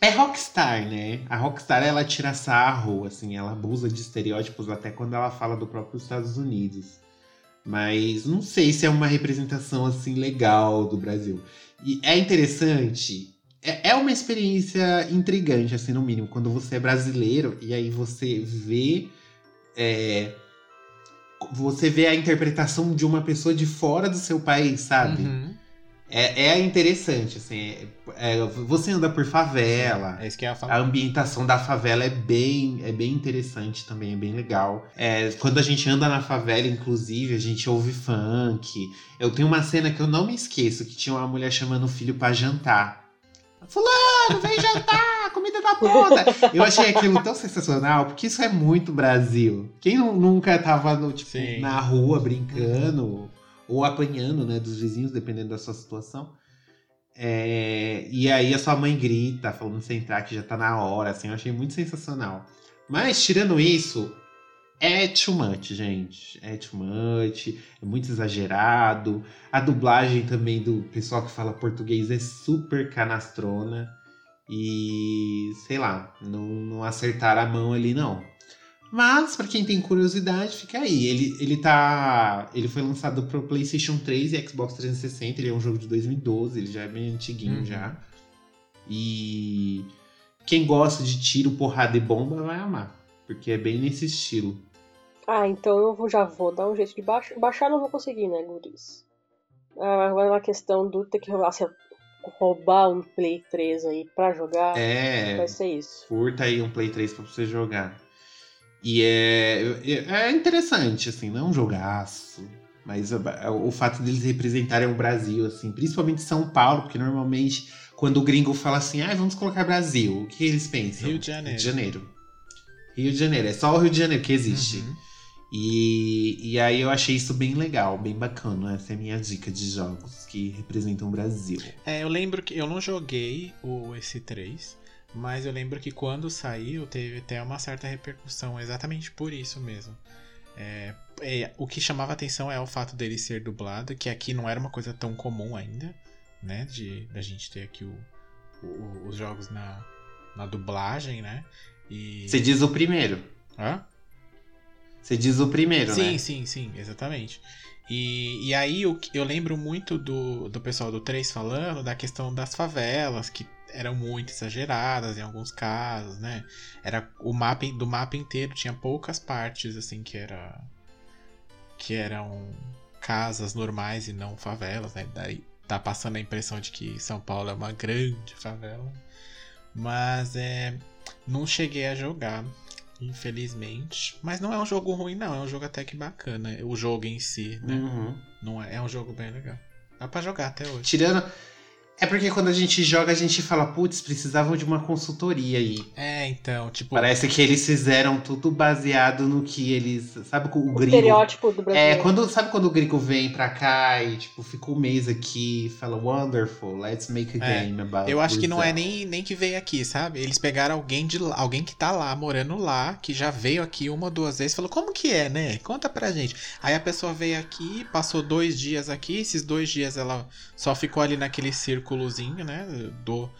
É Rockstar, né? A Rockstar ela tira sarro, assim, ela abusa de estereótipos até quando ela fala do próprio Estados Unidos. Mas não sei se é uma representação assim legal do Brasil. E é interessante, é, é uma experiência intrigante, assim, no mínimo, quando você é brasileiro e aí você vê. é, você vê a interpretação de uma pessoa de fora do seu país, sabe? Uhum. É, é interessante, assim. é- é, você anda por favela. É isso que ia A falar. ambientação da favela é bem, é bem interessante também, é bem legal. É, quando a gente anda na favela, inclusive, a gente ouve funk. Eu tenho uma cena que eu não me esqueço, que tinha uma mulher chamando o filho pra jantar. Fulano, vem jantar, comida da puta. Eu achei aquilo tão sensacional, porque isso é muito Brasil. Quem nu- nunca tava no, tipo, na rua brincando ou apanhando, né, dos vizinhos, dependendo da sua situação. É, e aí a sua mãe grita, falando você entrar que já tá na hora, assim, eu achei muito sensacional. Mas tirando isso, é too much, gente. É too much, é muito exagerado. A dublagem também do pessoal que fala português é super canastrona. E sei lá, não, não acertaram a mão ali, não. Mas, pra quem tem curiosidade, fica aí. Ele, ele tá. Ele foi lançado pro PlayStation 3 e Xbox 360. Ele é um jogo de 2012, ele já é bem antiguinho Uhum. já. E quem gosta de tiro, porrada e bomba vai amar. Porque é bem nesse estilo. Ah, então eu já vou dar um jeito de baixar. Baixar não vou conseguir, né, guris? Ah, Agora na questão do ter que roubar, se roubar um Play 3 aí pra jogar, É. vai ser isso. Curta aí um Play 3 pra você jogar. E é, é interessante, assim, não é um jogaço. Mas o fato deles representarem o Brasil, assim, principalmente São Paulo, porque normalmente quando o gringo fala assim, ah, vamos colocar Brasil, o que eles pensam? Rio de Janeiro. Rio de Janeiro. Rio de Janeiro, é só o Rio de Janeiro que existe. Uhum. E, e aí eu achei isso bem legal, bem bacana. Essa é a minha dica de jogos que representam o Brasil. É, eu lembro que eu não joguei o esse 3, mas eu lembro que quando saiu teve até uma certa repercussão, exatamente por isso mesmo. É, é, o que chamava atenção é o fato dele ser dublado, que aqui não era uma coisa tão comum ainda, né? De a gente ter aqui o, o- os jogos na, na dublagem, né? E... Você diz o primeiro. Hã? Você diz o primeiro, Sim, né? sim, sim, exatamente. E, e aí que- eu lembro muito do, do pessoal do 3 falando da questão das favelas, que eram muito exageradas em alguns casos, né? Era o mapa do mapa inteiro tinha poucas partes assim que era que eram casas normais e não favelas, né? Daí tá passando a impressão de que São Paulo é uma grande favela. Mas é não cheguei a jogar, infelizmente. Mas não é um jogo ruim, não. É um jogo até que bacana. O jogo em si, né? Uhum. Não é, é um jogo bem legal. Dá pra jogar até hoje. Tirando. É porque quando a gente joga, a gente fala, putz, precisavam de uma consultoria aí. É, então, tipo. Parece que eles fizeram tudo baseado no que eles. Sabe o O gringo. estereótipo do Brasil. É, quando, sabe quando o gringo vem pra cá e, tipo, fica um mês aqui e fala, wonderful, let's make a É, game about Eu acho que não é Brazil." nem, nem que veio aqui, sabe? Eles pegaram alguém de lá, alguém que tá lá, morando lá, que já veio aqui uma ou duas vezes, falou, como que é, né? Conta pra gente. Aí a pessoa veio aqui, passou dois dias aqui, esses dois dias ela só ficou ali naquele círculozinho, né? Do,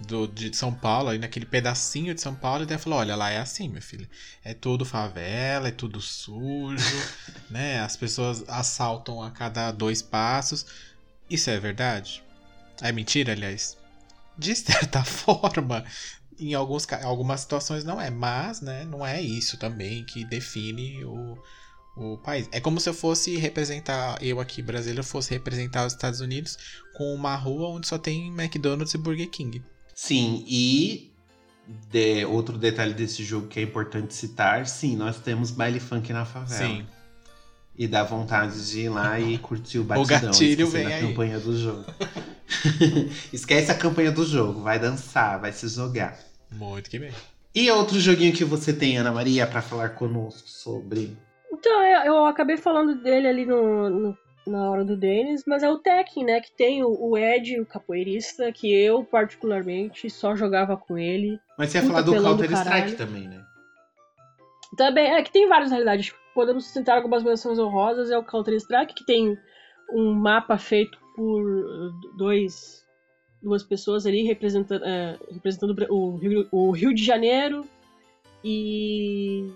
do, de São Paulo, aí naquele pedacinho de São Paulo, e daí falou, olha, lá é assim, meu filho. É tudo favela, é tudo sujo, né? As pessoas assaltam a cada dois passos. Isso é verdade? É mentira, aliás? De certa forma, em alguns, algumas situações não é, mas né, não é isso também que define o, o país. É como se eu fosse representar, eu aqui brasileiro, fosse representar os Estados Unidos com uma rua onde só tem McDonald's e Burger King. Sim, e de- outro detalhe desse jogo que é importante citar, sim, nós temos baile funk na favela. Sim. E dá vontade de ir lá e curtir o batidão. gatilho esquecendo vem a aí. campanha do jogo. Esquece a campanha do jogo, vai dançar, vai se jogar. Muito que bem. E outro joguinho que você tem, Ana Maria, pra falar conosco sobre? Então, eu, eu acabei falando dele ali no, no- na hora do Denis, mas é o Tekken, né? Que tem o, o Ed, o capoeirista, que eu, particularmente, só jogava com ele. Mas você ia falar do pelão do Counter Strike caralho. também, né? Também, é que tem várias realidades. Podemos citar algumas menções honrosas. É o Counter-Strike, que tem um mapa feito por dois, duas pessoas ali representando, é, representando o, Rio, o Rio de Janeiro. E.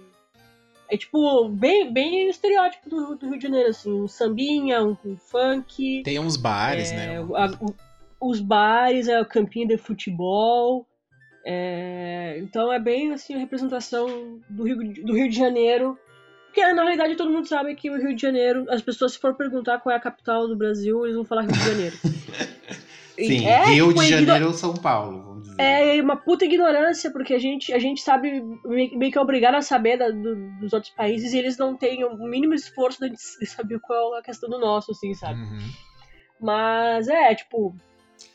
É tipo, bem, bem estereótipo do, do Rio de Janeiro, assim, um sambinha, um, um funk. Tem uns bares, É, né? a- o- os bares, é o campinho de futebol. é, então é bem assim a representação do Rio, de- do Rio de Janeiro. Porque na realidade todo mundo sabe que o Rio de Janeiro, as pessoas se for perguntar qual é a capital do Brasil, eles vão falar Rio de Janeiro. Sim, é, Rio tipo, de igno- Janeiro ou São Paulo. É uma puta ignorância, porque a gente, a gente sabe, meio que é obrigado a saber da- do- dos outros países e eles não têm o mínimo esforço de saber qual é a questão do nosso, assim, sabe? Uhum. Mas é, tipo,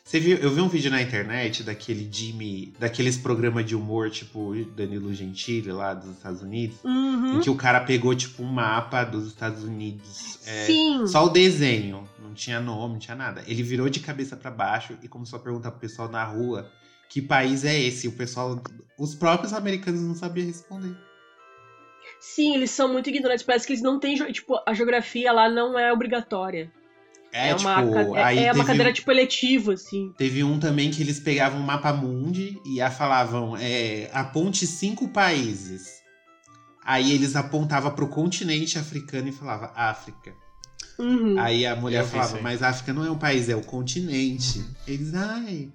Você viu, eu vi um vídeo na internet daquele Jimmy, daqueles programas de humor, tipo Danilo Gentili lá dos Estados Unidos, uhum. em que o cara pegou tipo um mapa dos Estados Unidos, é, sim. só o desenho, não tinha nome, não tinha nada. Ele virou de cabeça pra baixo e começou a perguntar pro pessoal na rua que país é esse. O pessoal, os próprios americanos não sabiam responder. Sim, eles são muito ignorantes. Parece que eles não têm. Tipo, a geografia lá não é obrigatória. É, É, uma, tipo, ca- é- aí é uma cadeira um- tipo eletiva, assim. Teve um também que eles pegavam um mapa mundi e a falavam, é, aponte cinco países. Aí eles apontavam pro continente africano e falava África. Uhum. Aí a mulher Eu falava, mas África não é um país, é o continente. Eles, ai.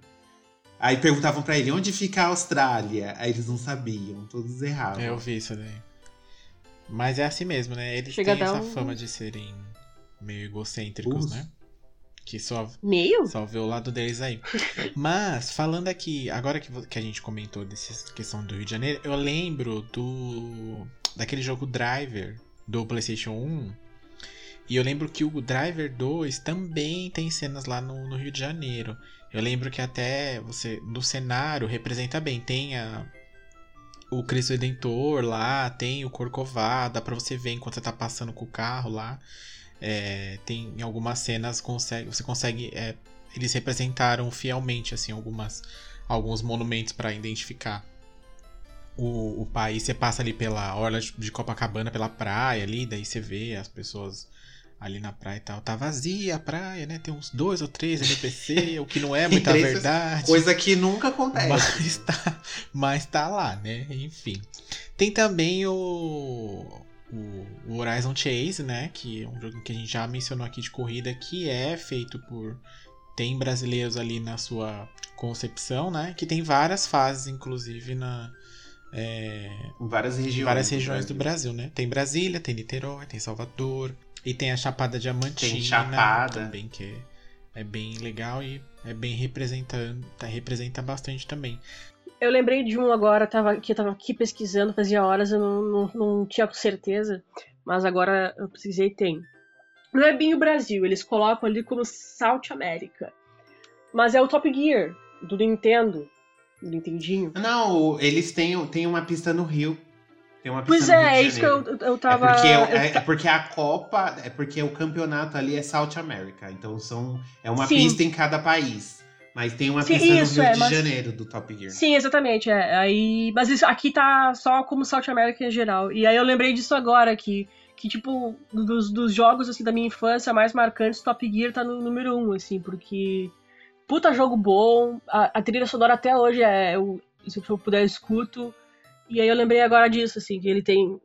Aí perguntavam pra ele, onde fica a Austrália? Aí eles não sabiam, todos erravam. Eu vi isso daí. Mas é assim mesmo, né? Eles Chega têm essa um- fama de serem meio egocêntricos, Os- né? Que só, Meio? só vê o lado deles aí. Mas, falando aqui, agora que, que a gente comentou dessa questão do Rio de Janeiro, eu lembro do daquele jogo Driver do PlayStation 1. E eu lembro que o Driver 2 também tem cenas lá no, no Rio de Janeiro. Eu lembro que até você no cenário representa bem, tem a, o Cristo Redentor lá, tem o Corcovado, dá pra você ver enquanto você tá passando com o carro lá. É, tem em algumas cenas consegue, você consegue. É, eles representaram fielmente assim algumas, alguns monumentos para identificar o, o país. Você passa ali pela orla de Copacabana, pela praia ali, daí você vê as pessoas ali na praia e tal. Tá vazia a praia, né? Tem uns dois ou três NPC, o que não é muita verdade. Coisa que nunca acontece. Mas tá, mas tá lá, né? Enfim. Tem também o, o, o Horizon Chase, né? Que é um jogo que a gente já mencionou aqui de corrida, que é feito por. Tem brasileiros ali na sua concepção, né? Que tem várias fases, inclusive, na. é, várias regiões. várias regiões do Brasil, né? Tem Brasília, tem Niterói, tem Salvador. E tem a Chapada Diamantina. Tem Chapada. Também, que é, é bem legal e é bem representando. Tá, representa bastante também. Eu lembrei de um agora, tava, que eu tava aqui pesquisando, fazia horas, eu não, não, não tinha certeza, mas agora eu pesquisei e tem. Não é bem o Brasil, eles colocam ali como South America. Mas é o Top Gear, do Nintendo, do Nintendinho. Não, eles têm, têm uma pista no Rio. Tem uma Pois é, é isso que eu, eu tava... É porque, eu é, é porque a Copa, é porque o campeonato ali é South America. Então são, é uma Sim. pista em cada país. Mas tem uma Sim, pista isso, no Rio é, de mas- Janeiro do Top Gear. Sim, exatamente. É. Aí, mas isso aqui tá só como South America em geral. E aí eu lembrei disso agora, que, que tipo, dos, dos jogos assim, da minha infância mais marcantes, Top Gear tá no número um, assim, porque. Puta jogo bom, a, a trilha sonora até hoje é. Eu, se eu puder, eu escuto. E aí eu lembrei agora disso, assim, que ele tem,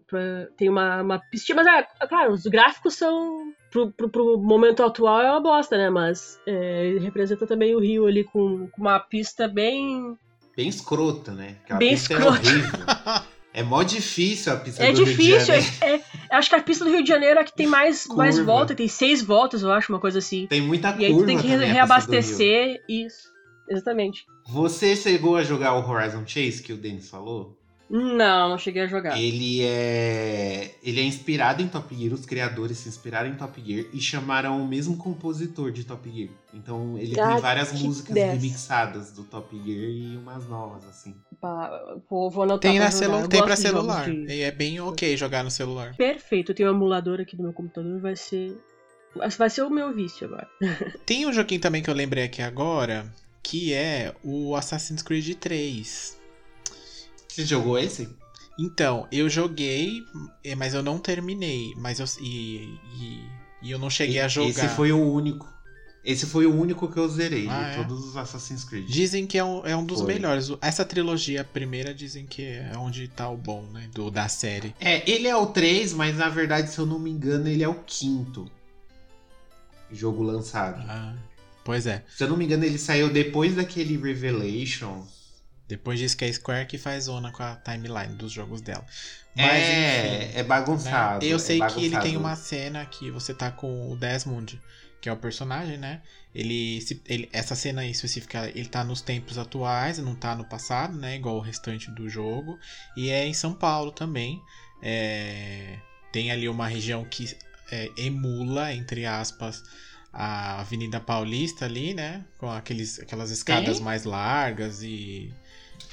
tem uma, uma pistinha, mas é, é claro, os gráficos são. Pro, pro, pro momento atual é uma bosta, né? Mas é, ele representa também o Rio ali com, com uma pista bem Bem escrota, né? Aquela Bem pista escrota. é. É mó difícil a pista É do Rio de difícil, Janeiro. é, é- acho que a pista do Rio de Janeiro é a que tem mais, mais volta, tem seis voltas, eu acho, uma coisa assim. Tem muita E aí tu tem que também, reabastecer isso. Exatamente. Você chegou a jogar o Horizon Chase, que o Denis falou? Não, não cheguei a jogar. Ele é. Ele é inspirado em Top Gear, os criadores se inspiraram em Top Gear e chamaram o mesmo compositor de Top Gear. Então ele Ah, tem várias músicas dessa. remixadas do Top Gear e umas novas, assim. Pá, Vou, vou anotar Tem, pra celu tem pra celular. de- E é bem ok jogar no celular. Perfeito, eu tenho um emulador aqui no meu computador, vai ser. Vai ser o meu vício agora. Tem um joguinho também que eu lembrei aqui agora, que é o Assassin's Creed 3. Você jogou esse? Então, eu joguei, eh, mas eu não terminei. Mas eu, e, e, e eu não cheguei a jogar. Esse foi o único. Esse foi o único que eu zerei Ah, de é? todos os Assassin's Creed. Dizem que é um, é um dos Foi. melhores. Essa trilogia primeira dizem que é onde tá o bom, né? Do, da série. É, ele é o 3, mas na verdade, se eu não me engano, ele é o quinto jogo lançado. Ah, pois é. Se eu não me engano, ele saiu depois daquele Revelations. Depois diz que é a Square que faz zona com a timeline dos jogos dela. Mas, é, enfim, é bagunçado. né? Eu é sei que ele tem bagunçado. uma cena que você tá com o Desmond, que é o personagem, né? Ele, se- ele- essa cena aí específica, ele tá nos tempos atuais, não tá no passado, né? Igual o restante do jogo. E é em São Paulo também. É, tem ali uma região que é, emula, entre aspas, a Avenida Paulista ali, né? Com aqueles, aquelas escadas Tem? mais largas e.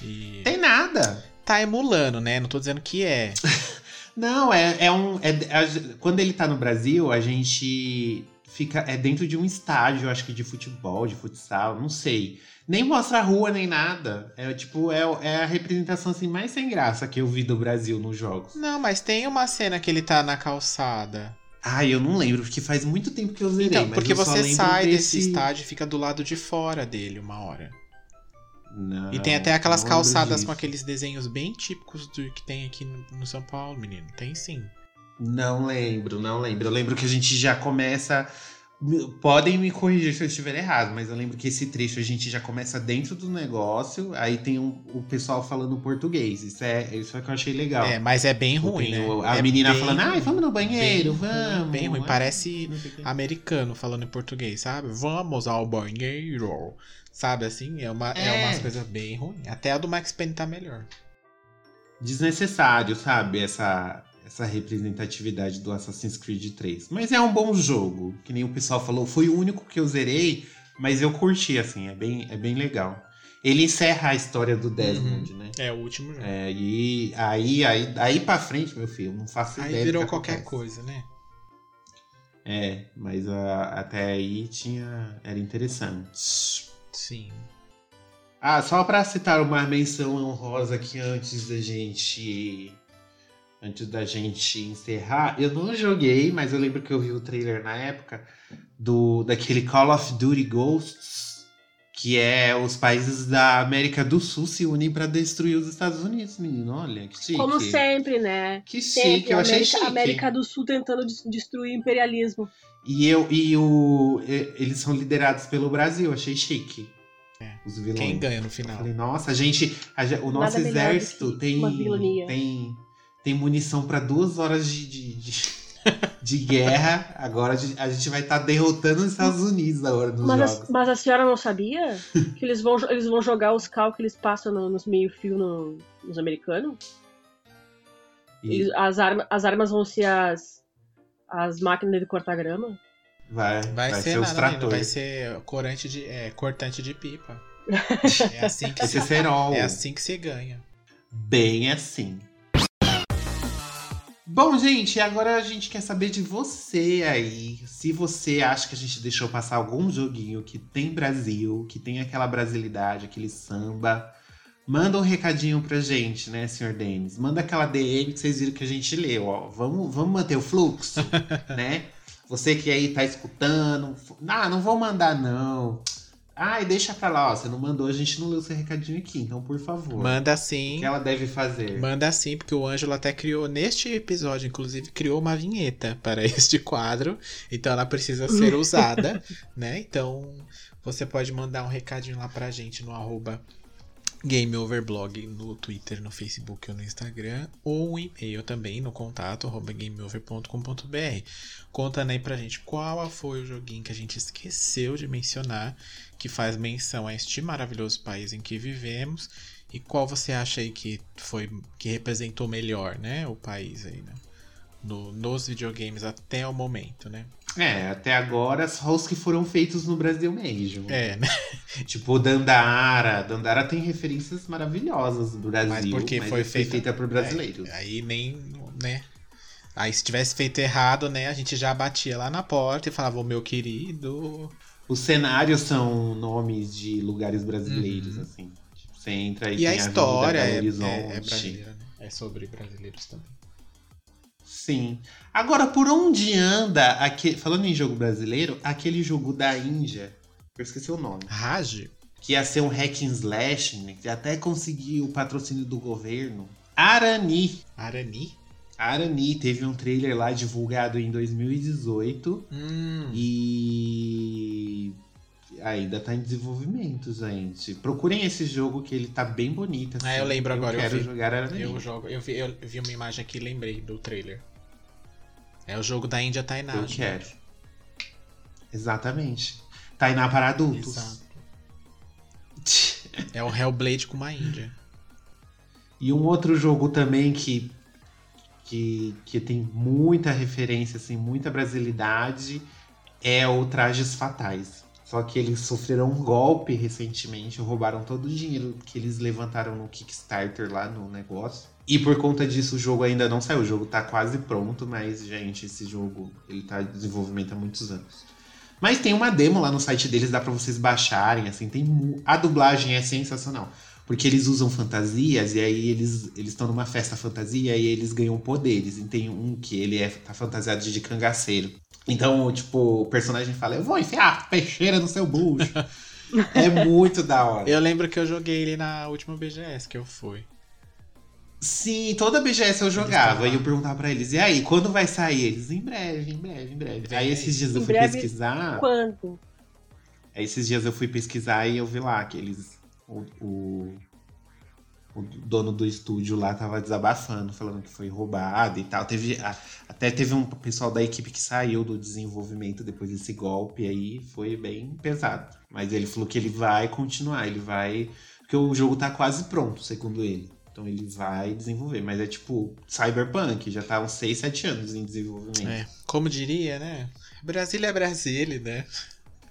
e... Tem nada. Tá emulando, né? Não tô dizendo que é. Não, é, é um. é- a- quando ele tá no Brasil, a gente fica. É dentro de um estádio, acho que de futebol, de futsal, não sei. Nem mostra a rua, nem nada. É tipo, é, é a representação assim, mais sem graça que eu vi do Brasil nos jogos. Não, mas tem uma cena que ele tá na calçada. Ai, eu não lembro, porque faz muito tempo que eu zerei. Então, porque você sai desse estádio e fica do lado de fora dele uma hora. Não, e tem até aquelas calçadas com aqueles desenhos bem típicos do que tem aqui no, São Paulo, menino. Tem sim. Não lembro, não lembro. Eu lembro que a gente já começa. Podem me corrigir se eu estiver errado, mas eu lembro que esse trecho a gente já começa dentro do negócio, aí tem um- o pessoal falando português. Isso é, isso é que eu achei legal. É, mas é bem ruim, né? A É menina falando, ai, vamos no banheiro, Bem ruim, vamos. Bem ruim, parece americano falando em português, sabe? Vamos ao banheiro. Sabe assim? É, uma, é. É. umas coisas bem ruins. Até a do Max Payne tá melhor. Desnecessário, sabe? Essa. essa representatividade do Assassin's Creed 3. Mas é um bom jogo, que nem o pessoal falou, foi o único que eu zerei, mas eu curti, assim, é bem, é bem legal. Ele encerra a história do Desmond, né? É o último jogo. É, e aí, aí, aí pra frente, meu filho, não faço Aí ideia. do virou que qualquer coisa, né? É, mas ah, até aí tinha. Era interessante. Sim. Ah, só pra citar uma menção honrosa aqui antes da gente. Antes da gente encerrar, eu não joguei, mas eu lembro que eu vi o trailer na época do daquele Call of Duty Ghosts, que é os países da América do Sul se unem pra destruir os Estados Unidos, menino. Olha, que chique. Como sempre, né? Que Sempre. chique, eu achei América, chique. América do Sul tentando des- destruir o imperialismo. E eu e o eles são liderados pelo Brasil, achei chique. É. Os vilões. Quem ganha no Eu final? falei, nossa, a gente, a o nosso Nada exército tem, tem tem munição pra duas horas de, de, de, de guerra. Agora a gente, a gente vai estar derrotando os Estados Unidos agora nos Mas a, jogos. mas a senhora não sabia que eles vão, eles vão jogar os cal que eles passam no- nos meio-fio no- nos americanos? E Eles- as, arma, as armas vão ser as, as máquinas de cortar grama? vai, Vai, ser, os nada, menino, vai tratores. ser corante de, é, cortante de pipa. É assim que se, é assim que se ganha. Bem assim. Bom, gente, agora a gente quer saber de você aí. Se você acha que a gente deixou passar algum joguinho que tem Brasil, que tem aquela brasilidade, aquele samba, manda um recadinho pra gente, né, senhor Denis? Manda aquela DM que vocês viram que a gente leu, ó. Vamos, vamos manter o fluxo, né? Você que aí tá escutando. Ah, não vou mandar, não. Ai, deixa pra lá, ó. Você não mandou, a gente não leu seu recadinho aqui, então por favor. Manda O sim. que ela deve fazer? Manda sim, porque o Ângelo até criou, neste episódio, inclusive, criou uma vinheta para este quadro. Então ela precisa ser usada, né? Então você pode mandar um recadinho lá pra gente no arroba GameOverblog no Twitter, no Facebook ou no Instagram, ou um e-mail também no contato arroba gameover.com.br. Conta aí pra gente qual foi o joguinho que a gente esqueceu de mencionar, que faz menção a este maravilhoso país em que vivemos, e qual você acha aí que foi que representou melhor, né, o país aí, né? No, nos videogames até o momento, né? É, até agora só os que foram feitos no Brasil mesmo. É, né? Tipo Dandara. Dandara tem referências maravilhosas do Brasil. Mas porque foi feita- feita por brasileiros. É, aí nem, né? Aí se tivesse feito errado, né, a gente já batia lá na porta e falava, o meu querido. Os cenários são nomes de lugares brasileiros, assim. Tipo, você entra e, E a história Avenida é, é, é Horizonte. brasileira, né? É sobre brasileiros também. Sim. Agora, por onde anda, aque... falando em jogo brasileiro, aquele jogo da Índia, eu esqueci o nome, Raj? que ia ser um hack and slash, né, que até conseguir o patrocínio do governo. Arani. Arani? Arani teve um trailer lá divulgado em 2018 Hum. e ainda tá em desenvolvimento, gente. Procurem esse jogo que ele tá bem bonito. assim. Ah, eu lembro agora, eu quero vi. jogar Arani. Eu jogo. Eu vi, eu vi uma imagem aqui e lembrei do trailer. É o jogo da Índia Tainá. Eu gente. quero. Exatamente. Tainá para adultos. Exato. É o Hellblade com uma Índia. E um outro jogo também que, que, que tem muita referência, assim, muita brasilidade, é o Trajes Fatais. Só que eles sofreram um golpe recentemente, roubaram todo o dinheiro que eles levantaram no Kickstarter lá no negócio. E por conta disso o jogo ainda não saiu. O jogo tá quase pronto, mas, gente, esse jogo ele tá em desenvolvimento há muitos anos. Mas tem uma demo lá no site deles, dá pra vocês baixarem, assim, tem a dublagem é sensacional. Porque eles usam fantasias e aí eles eles estão numa festa fantasia e eles ganham poderes. E tem um que ele é tá fantasiado de cangaceiro. Então, tipo, o personagem fala: "Eu vou enfiar peixeira no seu bucho". é muito da hora. Eu lembro que eu joguei ele na última BGS que eu fui. Sim, toda BGS eu jogava e eu perguntava pra eles: "E aí, quando vai sair?" Eles: "Em breve, em breve, em breve". Aí esses dias eu fui breve, pesquisar. Quando? Aí esses dias eu fui pesquisar e eu vi lá que eles. O, o, o dono do estúdio lá tava desabafando, falando que foi roubado e tal. Teve, até teve um pessoal da equipe que saiu do desenvolvimento depois desse golpe aí. Foi bem pesado. Mas ele falou que ele vai continuar, ele vai. Porque o jogo tá quase pronto, segundo ele. Então ele vai desenvolver. Mas é tipo Cyberpunk, já tá uns 6, 7 anos em desenvolvimento. É, como diria, né? Brasília é Brasília, né?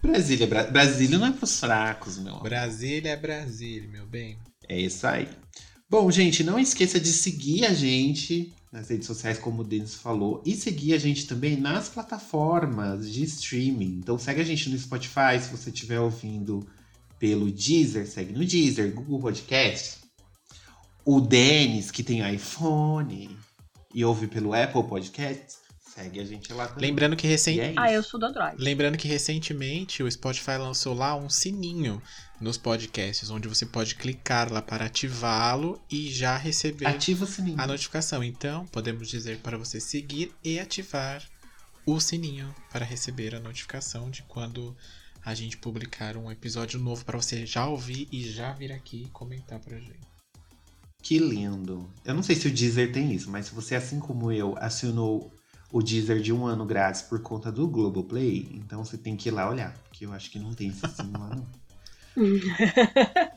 Brasília, Bra Brasília não é pros fracos, meu. amor. Brasília é Brasília, meu bem. É isso aí. Bom, gente, não esqueça de seguir a gente nas redes sociais, como o Denis falou, e seguir a gente também nas plataformas de streaming. Então segue a gente no Spotify, se você estiver ouvindo pelo Deezer, segue no Deezer, Google Podcast. O Denis, que tem iPhone e ouve pelo Apple Podcast, segue a gente lá também. Lembrando que recém... E é Ah, eu sou do Android. Lembrando que recentemente o Spotify lançou lá um sininho nos podcasts, onde você pode clicar lá para ativá-lo e já receber Ativa o sininho. a notificação. Então, podemos dizer para você seguir e ativar o sininho para receber a notificação de quando a gente publicar um episódio novo para você já ouvir e já vir aqui e comentar pra gente. Que lindo. Eu não sei se o Deezer tem isso, mas se você, assim como eu, assinou o Deezer de um ano grátis por conta do Globoplay, então você tem que ir lá olhar, porque eu acho que não tem esse sim lá não.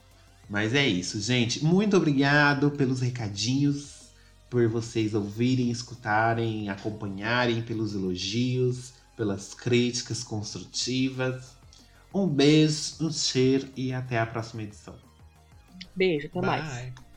Mas é isso, gente. Muito obrigado pelos recadinhos, por vocês ouvirem, escutarem, acompanharem, pelos elogios, pelas críticas construtivas. Um beijo, um cheiro e até a próxima edição. Beijo, até mais. Bye.